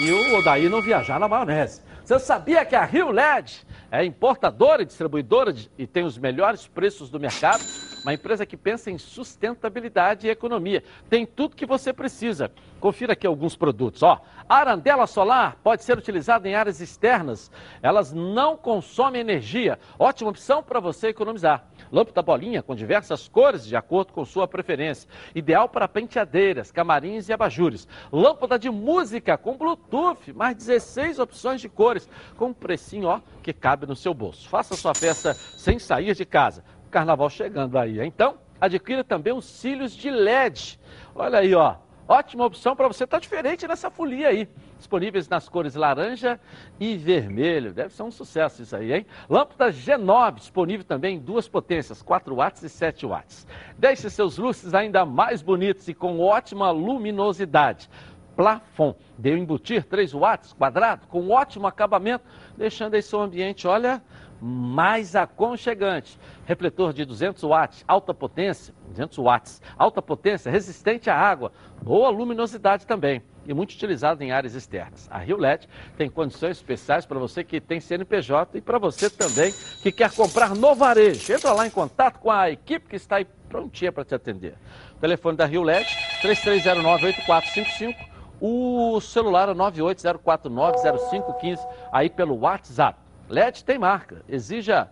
E o Odaí não viajar na maionese. Você sabia que a Rio LED é importadora e distribuidora de- e tem os melhores preços do mercado? Uma empresa que pensa em sustentabilidade e economia. Tem tudo que você precisa. Confira aqui alguns produtos. Ó, arandela solar pode ser utilizada em áreas externas. Elas não consomem energia. Ótima opção para você economizar. Lâmpada bolinha com diversas cores de acordo com sua preferência. Ideal para penteadeiras, camarins e abajures. Lâmpada de música com Bluetooth, mais 16 opções de cores, com um precinho ó, que cabe no seu bolso. Faça sua festa sem sair de casa. Carnaval chegando aí, então adquira também os cílios de LED. Olha aí, ó. Ótima opção para você. Tá diferente nessa folia aí. Disponíveis nas cores laranja e vermelho. Deve ser um sucesso isso aí, hein? Lâmpada G9, disponível também em duas potências, 4 watts e 7 watts. Deixe seus lustres ainda mais bonitos e com ótima luminosidade. Plafon, deu embutir 3 watts quadrado com ótimo acabamento, deixando aí seu ambiente, olha, mais aconchegante. Refletor de 200 watts, alta potência, 200 watts, alta potência, resistente à água, boa luminosidade também e muito utilizado em áreas externas. A Rio LED tem condições especiais para você que tem CNPJ e para você também que quer comprar no varejo. Entra lá em contato com a equipe que está aí prontinha para te atender. O telefone da Rio LED, 3309-8455. O celular é 980490515, aí pelo WhatsApp. LED tem marca, exija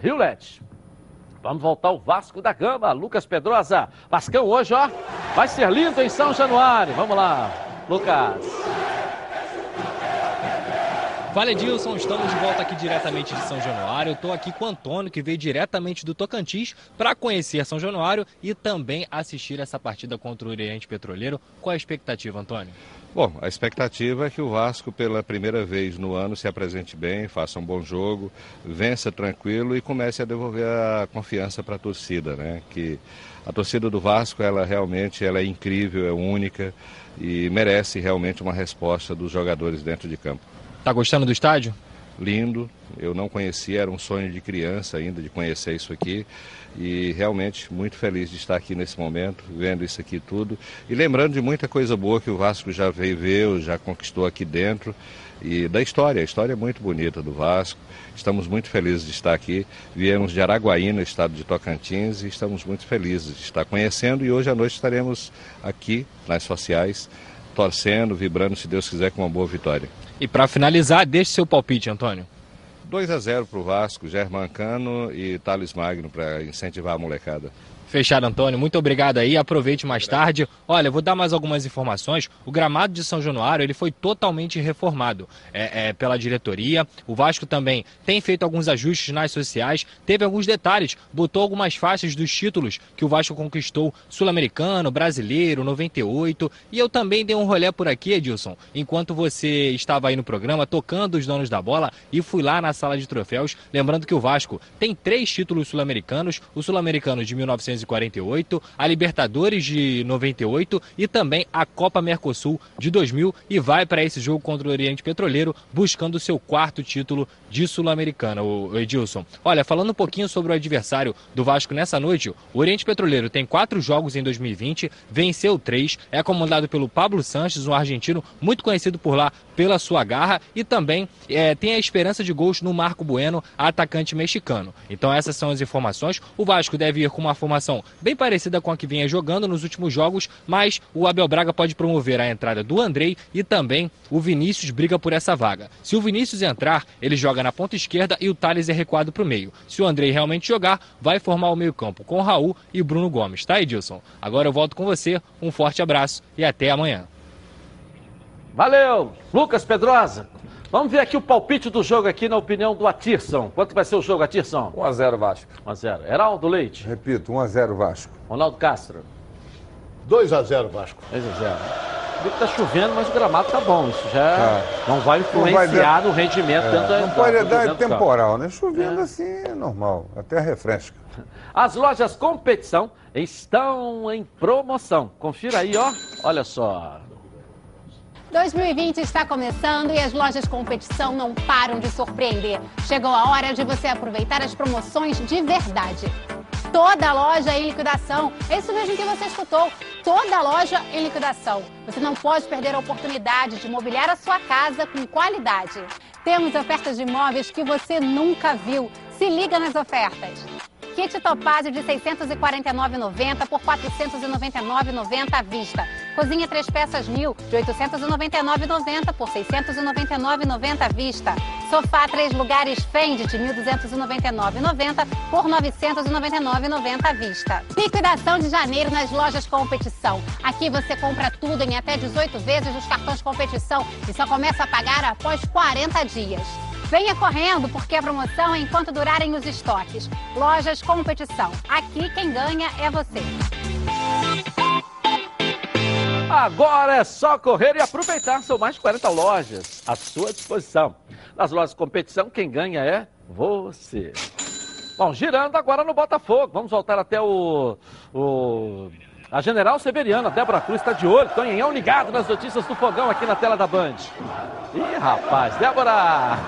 Rio LED. Vamos voltar ao Vasco da Gama, Lucas Pedrosa. Vascão hoje, ó, vai ser lindo em São Januário. Vamos lá, Lucas. Fala Edilson, estamos de volta aqui diretamente de São Januário. Estou aqui com o Antônio, que veio diretamente do Tocantins para conhecer São Januário e também assistir essa partida contra o Oriente Petroleiro. Qual a expectativa, Antônio? Bom, a expectativa é que o Vasco, pela primeira vez no ano, se apresente bem, faça um bom jogo, vença tranquilo e comece a devolver a confiança para a torcida, né? Que a torcida do Vasco, ela realmente ela é incrível, é única e merece realmente uma resposta dos jogadores dentro de campo. Tá gostando do estádio? Lindo, eu não conhecia, era um sonho de criança ainda de conhecer isso aqui e realmente muito feliz de estar aqui nesse momento, vendo isso aqui tudo e lembrando de muita coisa boa que o Vasco já veio ver, já conquistou aqui dentro e da história, a história é muito bonita do Vasco. Estamos muito felizes de estar aqui. Viemos de Araguaína, estado de Tocantins, e estamos muito felizes de estar conhecendo e hoje à noite estaremos aqui nas sociais torcendo, vibrando, se Deus quiser, com uma boa vitória. E para finalizar, deixe seu palpite, Antônio. 2 a 0 para o Vasco, Germancano e Thales Magno para incentivar a molecada. Fechado, Antônio. Muito obrigado aí. Aproveite mais tarde. Olha, vou dar mais algumas informações. O gramado de São Januário ele foi totalmente reformado é, é, pela diretoria. O Vasco também tem feito alguns ajustes nas sociais. Teve alguns detalhes. Botou algumas faixas dos títulos que o Vasco conquistou: Sul-Americano, Brasileiro, 98. E eu também dei um rolê por aqui, Edilson, enquanto você estava aí no programa tocando os donos da bola e fui lá na sala de troféus. Lembrando que o Vasco tem três títulos sul-americanos: o sul-americano de 1900 1948, a Libertadores de 98 e também a Copa Mercosul de 2000 e vai para esse jogo contra o Oriente Petroleiro buscando seu quarto título de Sul-Americana, o Edilson. Olha, falando um pouquinho sobre o adversário do Vasco nessa noite, o Oriente Petroleiro tem quatro jogos em 2020, venceu três, é comandado pelo Pablo Sanches, um argentino muito conhecido por lá pela sua garra e também é, tem a esperança de gols no Marco Bueno, atacante mexicano. Então essas são as informações. O Vasco deve ir com uma formação bem parecida com a que vinha jogando nos últimos jogos, mas o Abel Braga pode promover a entrada do Andrei e também o Vinícius briga por essa vaga. Se o Vinícius entrar, ele joga na ponta esquerda e o Thales é recuado para o meio. Se o Andrei realmente jogar, vai formar o meio-campo com Raul e Bruno Gomes, tá, Edilson? Agora eu volto com você, um forte abraço e até amanhã. Valeu, Lucas Pedrosa. Vamos ver aqui o palpite do jogo aqui na opinião do Atirson. Quanto vai ser o jogo, Atirson? 1x0 Vasco. 1x0. Heraldo Leite. Repito, 1x0 Vasco. Ronaldo Castro. 2x0 Vasco. 2x0. Vi que tá chovendo, mas o gramado tá bom. Isso já tá. não vai influenciar no rendimento é. dentro Não pode dar temporal, né? Chovendo é. assim é normal, até refresca. As lojas competição estão em promoção. Confira aí, ó. Olha só. 2020 está começando e as lojas competição não param de surpreender. Chegou a hora de você aproveitar as promoções de verdade. Toda loja em liquidação. É isso mesmo que você escutou. Toda loja em liquidação. Você não pode perder a oportunidade de mobiliar a sua casa com qualidade. Temos ofertas de imóveis que você nunca viu. Se liga nas ofertas. Kit Topázio de 649,90 por 499,90 à vista. Cozinha três peças mil de 899,90 por 699,90 à vista. Sofá três lugares Fendi de 1.299,90 por 999,90 à vista. Liquidação de janeiro nas lojas competição. Aqui você compra tudo em até 18 vezes nos cartões competição e só começa a pagar após 40 dias. Venha correndo, porque a promoção é enquanto durarem os estoques. Lojas Competição. Aqui quem ganha é você. Agora é só correr e aproveitar. São mais de 40 lojas à sua disposição. Nas lojas Competição, quem ganha é você. Bom, girando agora no Botafogo. Vamos voltar até o, o a General Severiana, Débora Cruz está de olho. Tonhão ligado nas notícias do fogão aqui na tela da Band. Ih, rapaz, Débora!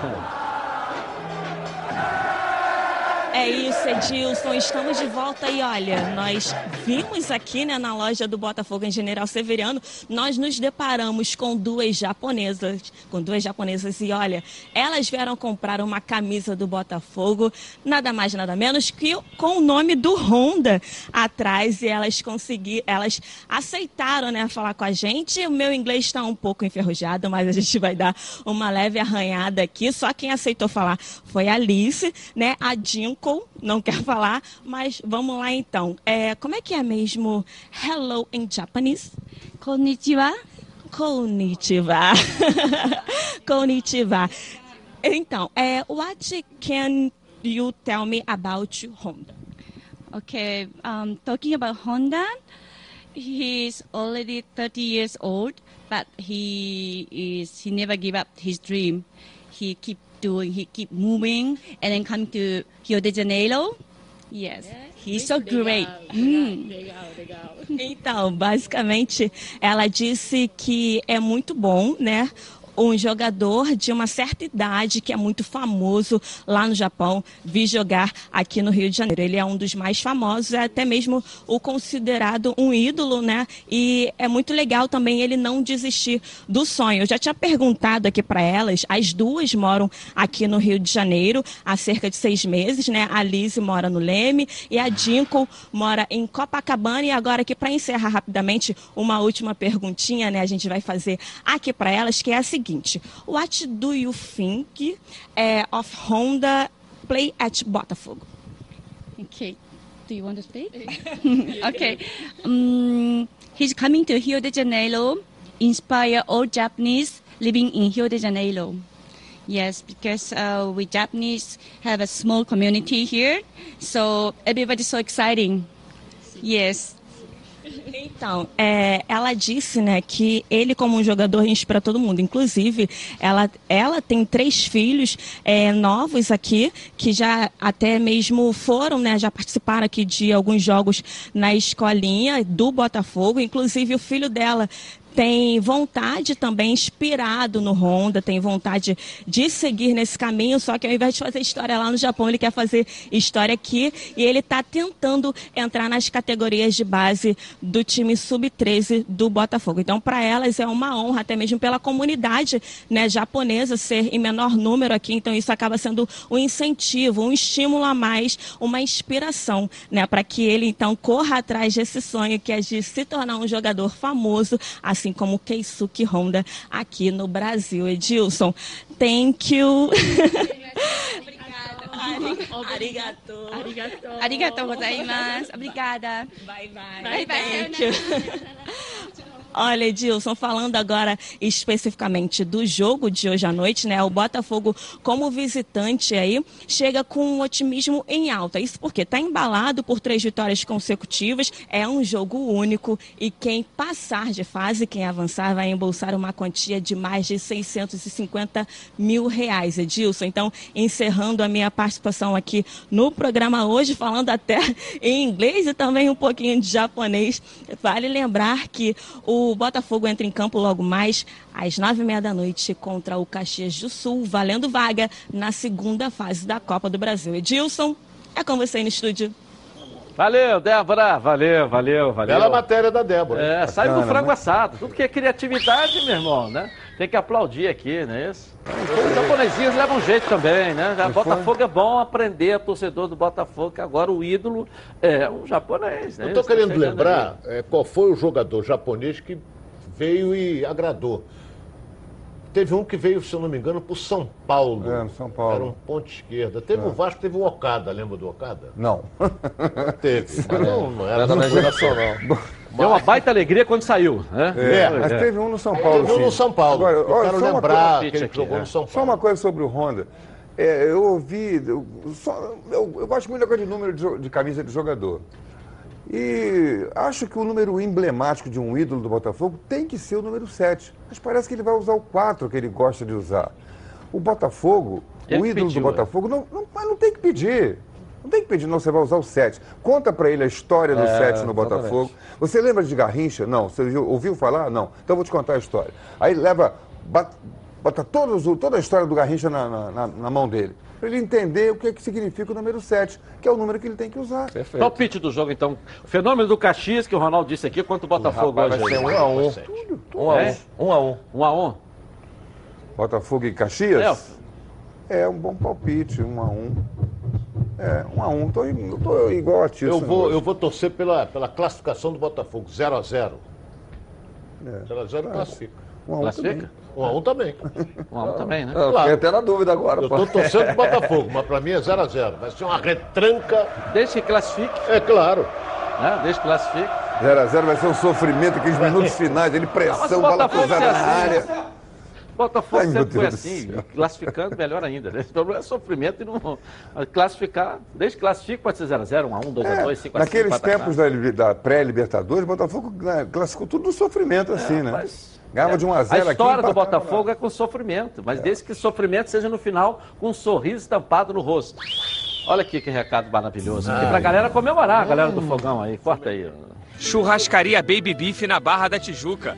É isso, Edilson. Estamos de volta e olha, nós vimos aqui né, na loja do Botafogo em General Severiano, nós nos deparamos com duas japonesas, com duas japonesas e olha, elas vieram comprar uma camisa do Botafogo, nada mais nada menos que com o nome do Honda atrás e elas conseguiram, elas aceitaram, né, falar com a gente. O meu inglês está um pouco enferrujado, mas a gente vai dar uma leve arranhada aqui. Só quem aceitou falar foi a Alice, né, a Dinko não quer falar, mas vamos lá então. É, como é que é mesmo hello em japonês? Konnichiwa. Konnichiwa. Konnichiwa. Então, é, what can you tell me about Honda? Okay, um, talking about Honda, he's already 30 years old, but he is he never give up his dream. He keep doing, he keep moving, and then come to Rio de Janeiro. Yes, he's so great. Hum. Então, basicamente, ela disse que é muito bom, né? Um jogador de uma certa idade que é muito famoso lá no Japão vir jogar aqui no Rio de Janeiro. Ele é um dos mais famosos, é até mesmo o considerado um ídolo, né? E é muito legal também ele não desistir do sonho. Eu já tinha perguntado aqui para elas, as duas moram aqui no Rio de Janeiro há cerca de seis meses, né? A Lise mora no Leme e a Dinko mora em Copacabana. E agora aqui para encerrar rapidamente uma última perguntinha, né? A gente vai fazer aqui para elas que é a seguinte seguinte: What do you think eh, of Honda play at Botafogo? Okay. Do you want to speak? okay. Um, he's coming to Rio de Janeiro, inspire all Japanese living in Rio de Janeiro. Yes, because uh, we Japanese have a small community here, so everybody's so exciting. Yes. Então, é, ela disse, né, que ele como um jogador inspira todo mundo. Inclusive, ela, ela tem três filhos é, novos aqui que já até mesmo foram, né, já participaram aqui de alguns jogos na escolinha do Botafogo. Inclusive, o filho dela tem vontade também, inspirado no Honda, tem vontade de seguir nesse caminho, só que ao invés de fazer história lá no Japão, ele quer fazer história aqui e ele está tentando entrar nas categorias de base do time sub-13 do Botafogo. Então, para elas é uma honra, até mesmo pela comunidade né, japonesa ser em menor número aqui, então isso acaba sendo um incentivo, um estímulo a mais, uma inspiração né, para que ele então corra atrás desse sonho que é de se tornar um jogador famoso, como Keisuke Honda aqui no Brasil. Edilson, thank you. Arigato. Arigato. Arigatou gozaimasu. Obrigada. Bye bye. Bye bye. Olha, Edilson, falando agora especificamente do jogo de hoje à noite, né? O Botafogo, como visitante aí, chega com um otimismo em alta. Isso porque está embalado por três vitórias consecutivas, é um jogo único e quem passar de fase, quem avançar, vai embolsar uma quantia de mais de 650 mil reais, Edilson. Então, encerrando a minha participação aqui no programa hoje, falando até em inglês e também um pouquinho de japonês, vale lembrar que o o Botafogo entra em campo logo mais às nove e meia da noite contra o Caxias do Sul, valendo vaga na segunda fase da Copa do Brasil. Edilson, é com você aí no estúdio. Valeu, Débora. Valeu, valeu, valeu. Bela matéria da Débora. É, hein? sai do Bacana, frango né? assado. Tudo que é criatividade, meu irmão, né? Tem que aplaudir aqui, não é isso? Os japonesinhos levam jeito também, né? Já? Botafogo é bom aprender, torcedor do Botafogo, que agora o ídolo é um japonês, né? Eu estou querendo chegando lembrar é, qual foi o jogador japonês que veio e agradou. Teve um que veio, se eu não me engano, para o São Paulo. É, no São Paulo. Era um ponto esquerda. Teve É. o Vasco, teve o Okada, lembra do Okada? Não. Teve, mas não, não era Não da foi nacional. Deu uma baita alegria quando saiu, né? É, mas teve um no São Paulo. Teve um sim. no São Paulo. Agora, Eu olha, quero só uma lembrar coisa- que ele jogou no São Só uma coisa sobre o Honda. É, eu ouvi. Eu, só- eu- eu gosto muito da coisa de número de, de camisa de jogador. E acho que o número emblemático de um ídolo do Botafogo tem que ser o número 7. Mas parece que ele vai usar o 4 que ele gosta de usar. O Botafogo, Ele o ídolo pediu, do Botafogo, não, não, mas não tem que pedir. Não tem que pedir, não, você vai usar o 7. Conta pra ele a história do É, 7 no exatamente. Botafogo. Você lembra de Garrincha? Não. Você viu- ouviu falar? Não. Então eu vou te contar a história. Aí leva, bota todos toda a história do Garrincha na, na- na- na mão dele. Pra ele entender o que, é que significa o número 7, que é o número que ele tem que usar. Palpite do jogo, então. O fenômeno do Caxias, que o Ronaldo disse aqui, quanto o Botafogo rapaz, hoje? vai ser um a um. Um a um. Um a um. Um a um. Botafogo e Caxias? É, um bom palpite, um a um. É, um a um. Tô, i- tô igual a ti. Eu vou, eu vou torcer pela, pela classificação do Botafogo, 0x0. É. 0x0 classifica. Um a um Classifica? Um a um também. Um a um também, né? Eu fiquei até na dúvida agora. Eu tô torcendo pro Botafogo, mas pra mim é 0x0. Vai ser uma retranca. Desde que classifique. É claro. Né? Desde que classifique. 0x0 vai ser um sofrimento, aqueles minutos finais, ele mas pressão, bola cruzada é na assim, área. Botafogo Ai, sempre foi assim, classificando melhor ainda. Né? Esse problema é sofrimento e não classificar. Desde que classifique pode ser 0x0, 1x1, 2x2, 5x5. Naqueles tempos da, da pré-Libertadores, Botafogo né, classificou tudo no sofrimento, assim, né? Ganhava de 1 a 0 A aqui. história do empatava lá. Botafogo é com sofrimento, mas desde que o sofrimento seja no final com um sorriso estampado no rosto. Olha aqui que recado maravilhoso. Aqui pra galera comemorar, a galera do fogão aí. Corta aí. Churrascaria Baby Beef na Barra da Tijuca.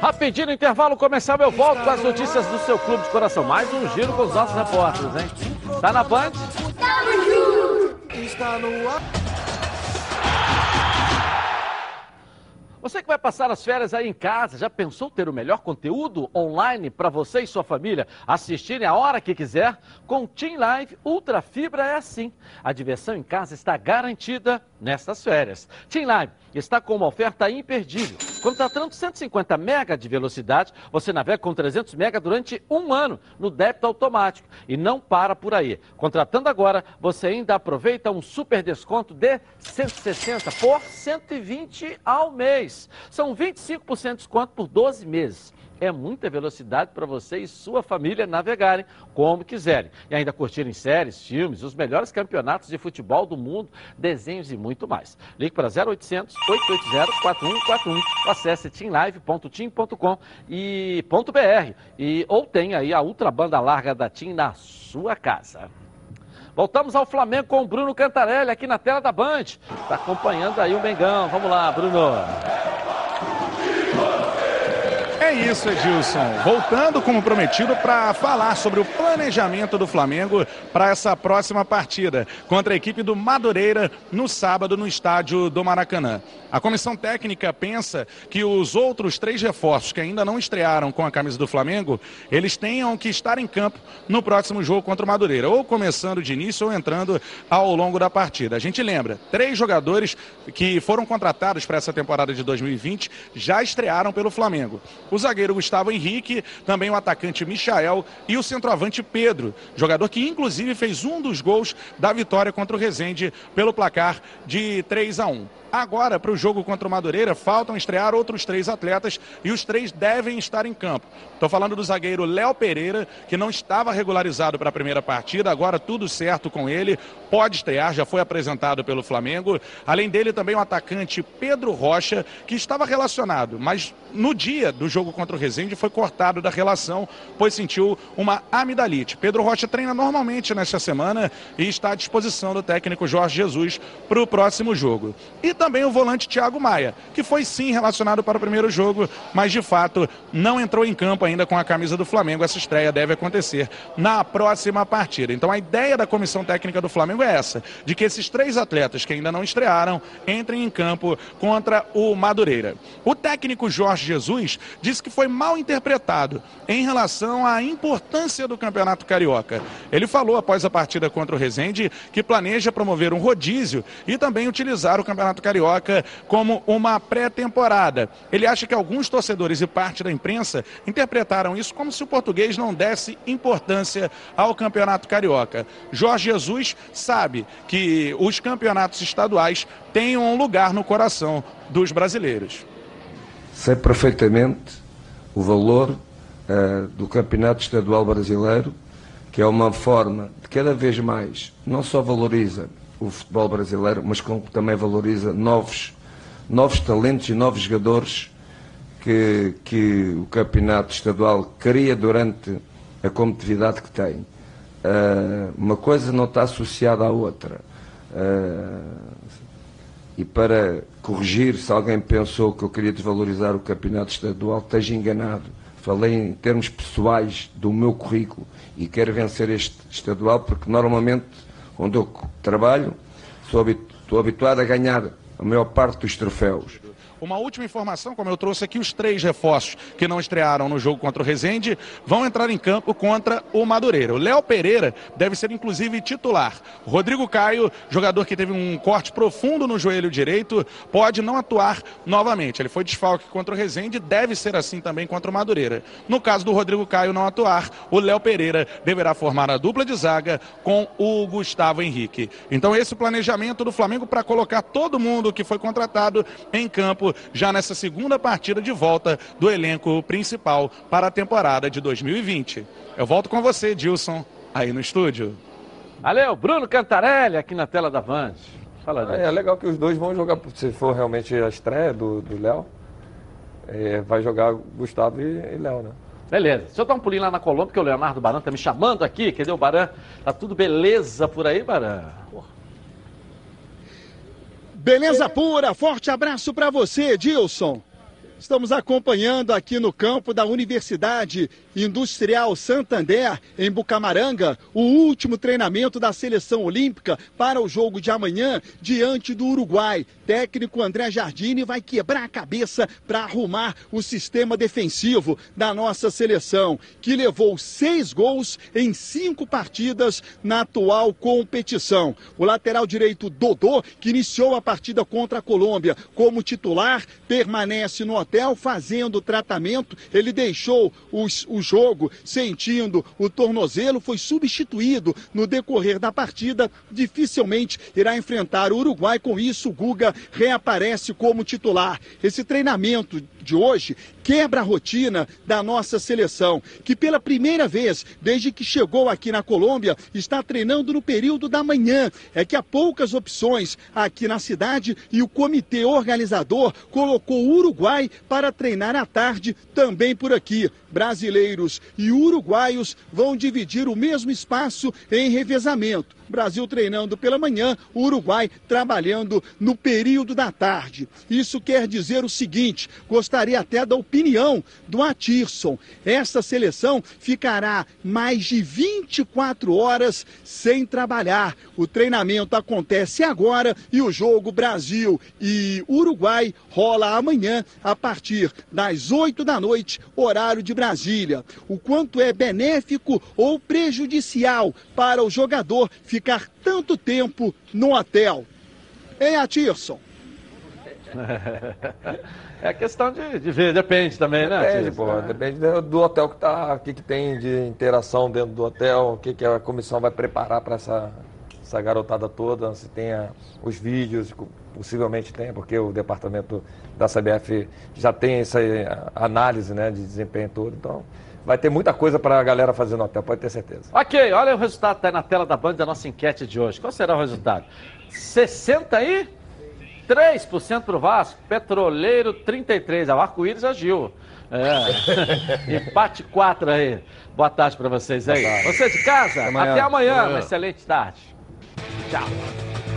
Rapidinho no intervalo comercial, eu volto com as notícias do seu clube de coração. Mais um giro com os nossos repórteres, hein? Tá na Band? Tamo junto! Está no ar. Você que vai passar as férias aí em casa, já pensou ter o melhor conteúdo online para você e sua família assistirem a hora que quiser? Com Team Live Ultra Fibra é assim. A diversão em casa está garantida nessas férias. Team Live está com uma oferta imperdível. Contratando 150 mega de velocidade, você navega com 300 mega durante um ano no débito automático e não para por aí. Contratando agora, você ainda aproveita um super desconto de 160 por 120 ao mês. São 25% de desconto por 12 meses é muita velocidade para você e sua família navegarem como quiserem. E ainda curtirem séries, filmes, os melhores campeonatos de futebol do mundo, desenhos e muito mais. Ligue para 0800 880 4141 ou acesse teamlive.tim.com e .br e ou tem aí a ultra banda larga da TIM na sua casa. Voltamos ao Flamengo com o Bruno Cantarelli aqui na tela da Band. Está acompanhando aí o Mengão. Vamos lá, Bruno. É isso, Edilson. Voltando, como prometido, para falar sobre o planejamento do Flamengo para essa próxima partida contra a equipe do Madureira no sábado no estádio do Maracanã. A comissão técnica pensa que os outros três reforços que ainda não estrearam com a camisa do Flamengo, eles tenham que estar em campo no próximo jogo contra o Madureira, ou começando de início ou entrando ao longo da partida. A gente lembra, três jogadores que foram contratados para essa temporada de 2020 já estrearam pelo Flamengo zagueiro Gustavo Henrique, também o atacante Michael e o centroavante Pedro, jogador que inclusive fez um dos gols da vitória contra o Rezende pelo placar de 3 a 1. Agora, para o jogo contra o Madureira, faltam estrear outros três atletas e os três devem estar em campo. Estou falando do zagueiro Léo Pereira, que não estava regularizado para a primeira partida, agora tudo certo com ele, pode estrear, já foi apresentado pelo Flamengo. Além dele, também o atacante Pedro Rocha, que estava relacionado, mas no dia do jogo contra o Resende foi cortado da relação, pois sentiu uma amidalite. Pedro Rocha treina normalmente nesta semana e está à disposição do técnico Jorge Jesus para o próximo jogo. E também o volante Thiago Maia, que foi sim relacionado para o primeiro jogo, mas de fato não entrou em campo ainda com a camisa do Flamengo. Essa estreia deve acontecer na próxima partida. Então a ideia da comissão técnica do Flamengo é essa, de que esses três atletas que ainda não estrearam entrem em campo contra o Madureira. O técnico Jorge Jesus disse que foi mal interpretado em relação à importância do Campeonato Carioca. Ele falou após a partida contra o Resende que planeja promover um rodízio e também utilizar o Campeonato Carioca Carioca como uma pré-temporada. Ele acha que alguns torcedores e parte da imprensa interpretaram isso como se o português não desse importância ao Campeonato Carioca. Jorge Jesus sabe que os campeonatos estaduais têm um lugar no coração dos brasileiros. Sei perfeitamente o valor uh, do Campeonato Estadual Brasileiro, que é uma forma de cada vez mais, não só valoriza o futebol brasileiro, mas também valoriza novos, novos talentos e novos jogadores que, que o campeonato estadual cria durante a competitividade que tem. Uh, uma coisa não está associada à outra. Uh, e para corrigir, se alguém pensou que eu queria desvalorizar o campeonato estadual, esteja enganado. Falei em termos pessoais do meu currículo e quero vencer este estadual porque normalmente onde eu trabalho, sou, habituado a ganhar a maior parte dos troféus. Uma última informação, como eu trouxe aqui, os três reforços que não estrearam no jogo contra o Rezende vão entrar em campo contra o Madureira. O Léo Pereira deve ser inclusive titular. Rodrigo Caio, jogador que teve um corte profundo no joelho direito, pode não atuar novamente. Ele foi desfalque contra o Rezende, deve ser assim também contra o Madureira. No caso do Rodrigo Caio não atuar, o Léo Pereira deverá formar a dupla de zaga com o Gustavo Henrique. Então esse planejamento do Flamengo para colocar todo mundo que foi contratado em campo já nessa segunda partida de volta do elenco principal para a temporada de 2020. Eu volto com você, Dilson, aí no estúdio. Valeu, Bruno Cantarelli aqui na tela da Vand. Fala, é, é, legal que os dois vão jogar, se for realmente a estreia do Léo, é, vai jogar Gustavo e, e Léo, né? Beleza. Deixa eu dar um pulinho lá na Colômbia, porque o Leonardo Baran tá me chamando aqui. Cadê o Baran? Tá tudo beleza por aí, Baran? Beleza pura, forte abraço para você, Dilson. Estamos acompanhando aqui no campo da Universidade Industrial Santander, em Bucamaranga, o último treinamento da seleção olímpica para o jogo de amanhã diante do Uruguai. Técnico André Jardine vai quebrar a cabeça para arrumar o sistema defensivo da nossa seleção, que levou seis gols em cinco partidas na atual competição. O lateral direito Dodô, que iniciou a partida contra a Colômbia como titular, permanece no hotel fazendo tratamento. Ele deixou os, o jogo sentindo o tornozelo, foi substituído no decorrer da partida. Dificilmente irá enfrentar o Uruguai. Com isso, o Guga reaparece como titular. Esse treinamento de hoje quebra a rotina da nossa seleção, que pela primeira vez desde que chegou aqui na Colômbia está treinando no período da manhã. É que há poucas opções aqui na cidade e o comitê organizador colocou o Uruguai para treinar à tarde também por aqui. Brasileiros e uruguaios vão dividir o mesmo espaço em revezamento. Brasil treinando pela manhã, Uruguai trabalhando no período da tarde. Isso quer dizer o seguinte: gostaria até da opinião do Atirson. Essa seleção ficará mais de 24 horas sem trabalhar. O treinamento acontece agora e o jogo Brasil e Uruguai rola amanhã a partir das 8 da noite, horário de Brasília. O quanto é benéfico ou prejudicial para o jogador ficar tanto tempo no hotel? Hein, Atirson? É questão de, de ver, depende também, né? Depende, pô, depende do hotel que tá, o que, que tem de interação dentro do hotel, o que, que a comissão vai preparar para essa, essa garotada toda, se tenha os vídeos, possivelmente tem, porque o departamento da CBF já tem essa análise né, de desempenho todo, então vai ter muita coisa para a galera fazer no hotel, pode ter certeza. Ok, olha o resultado, está aí na tela da Band da nossa enquete de hoje. Qual será o resultado? 60 aí? 3% para o Vasco, Petroleiro 33%. O arco-íris agiu. É. Empate 4 aí. Boa tarde para vocês aí. Você de casa, até amanhã. Até amanhã. Uma excelente tarde. Tchau.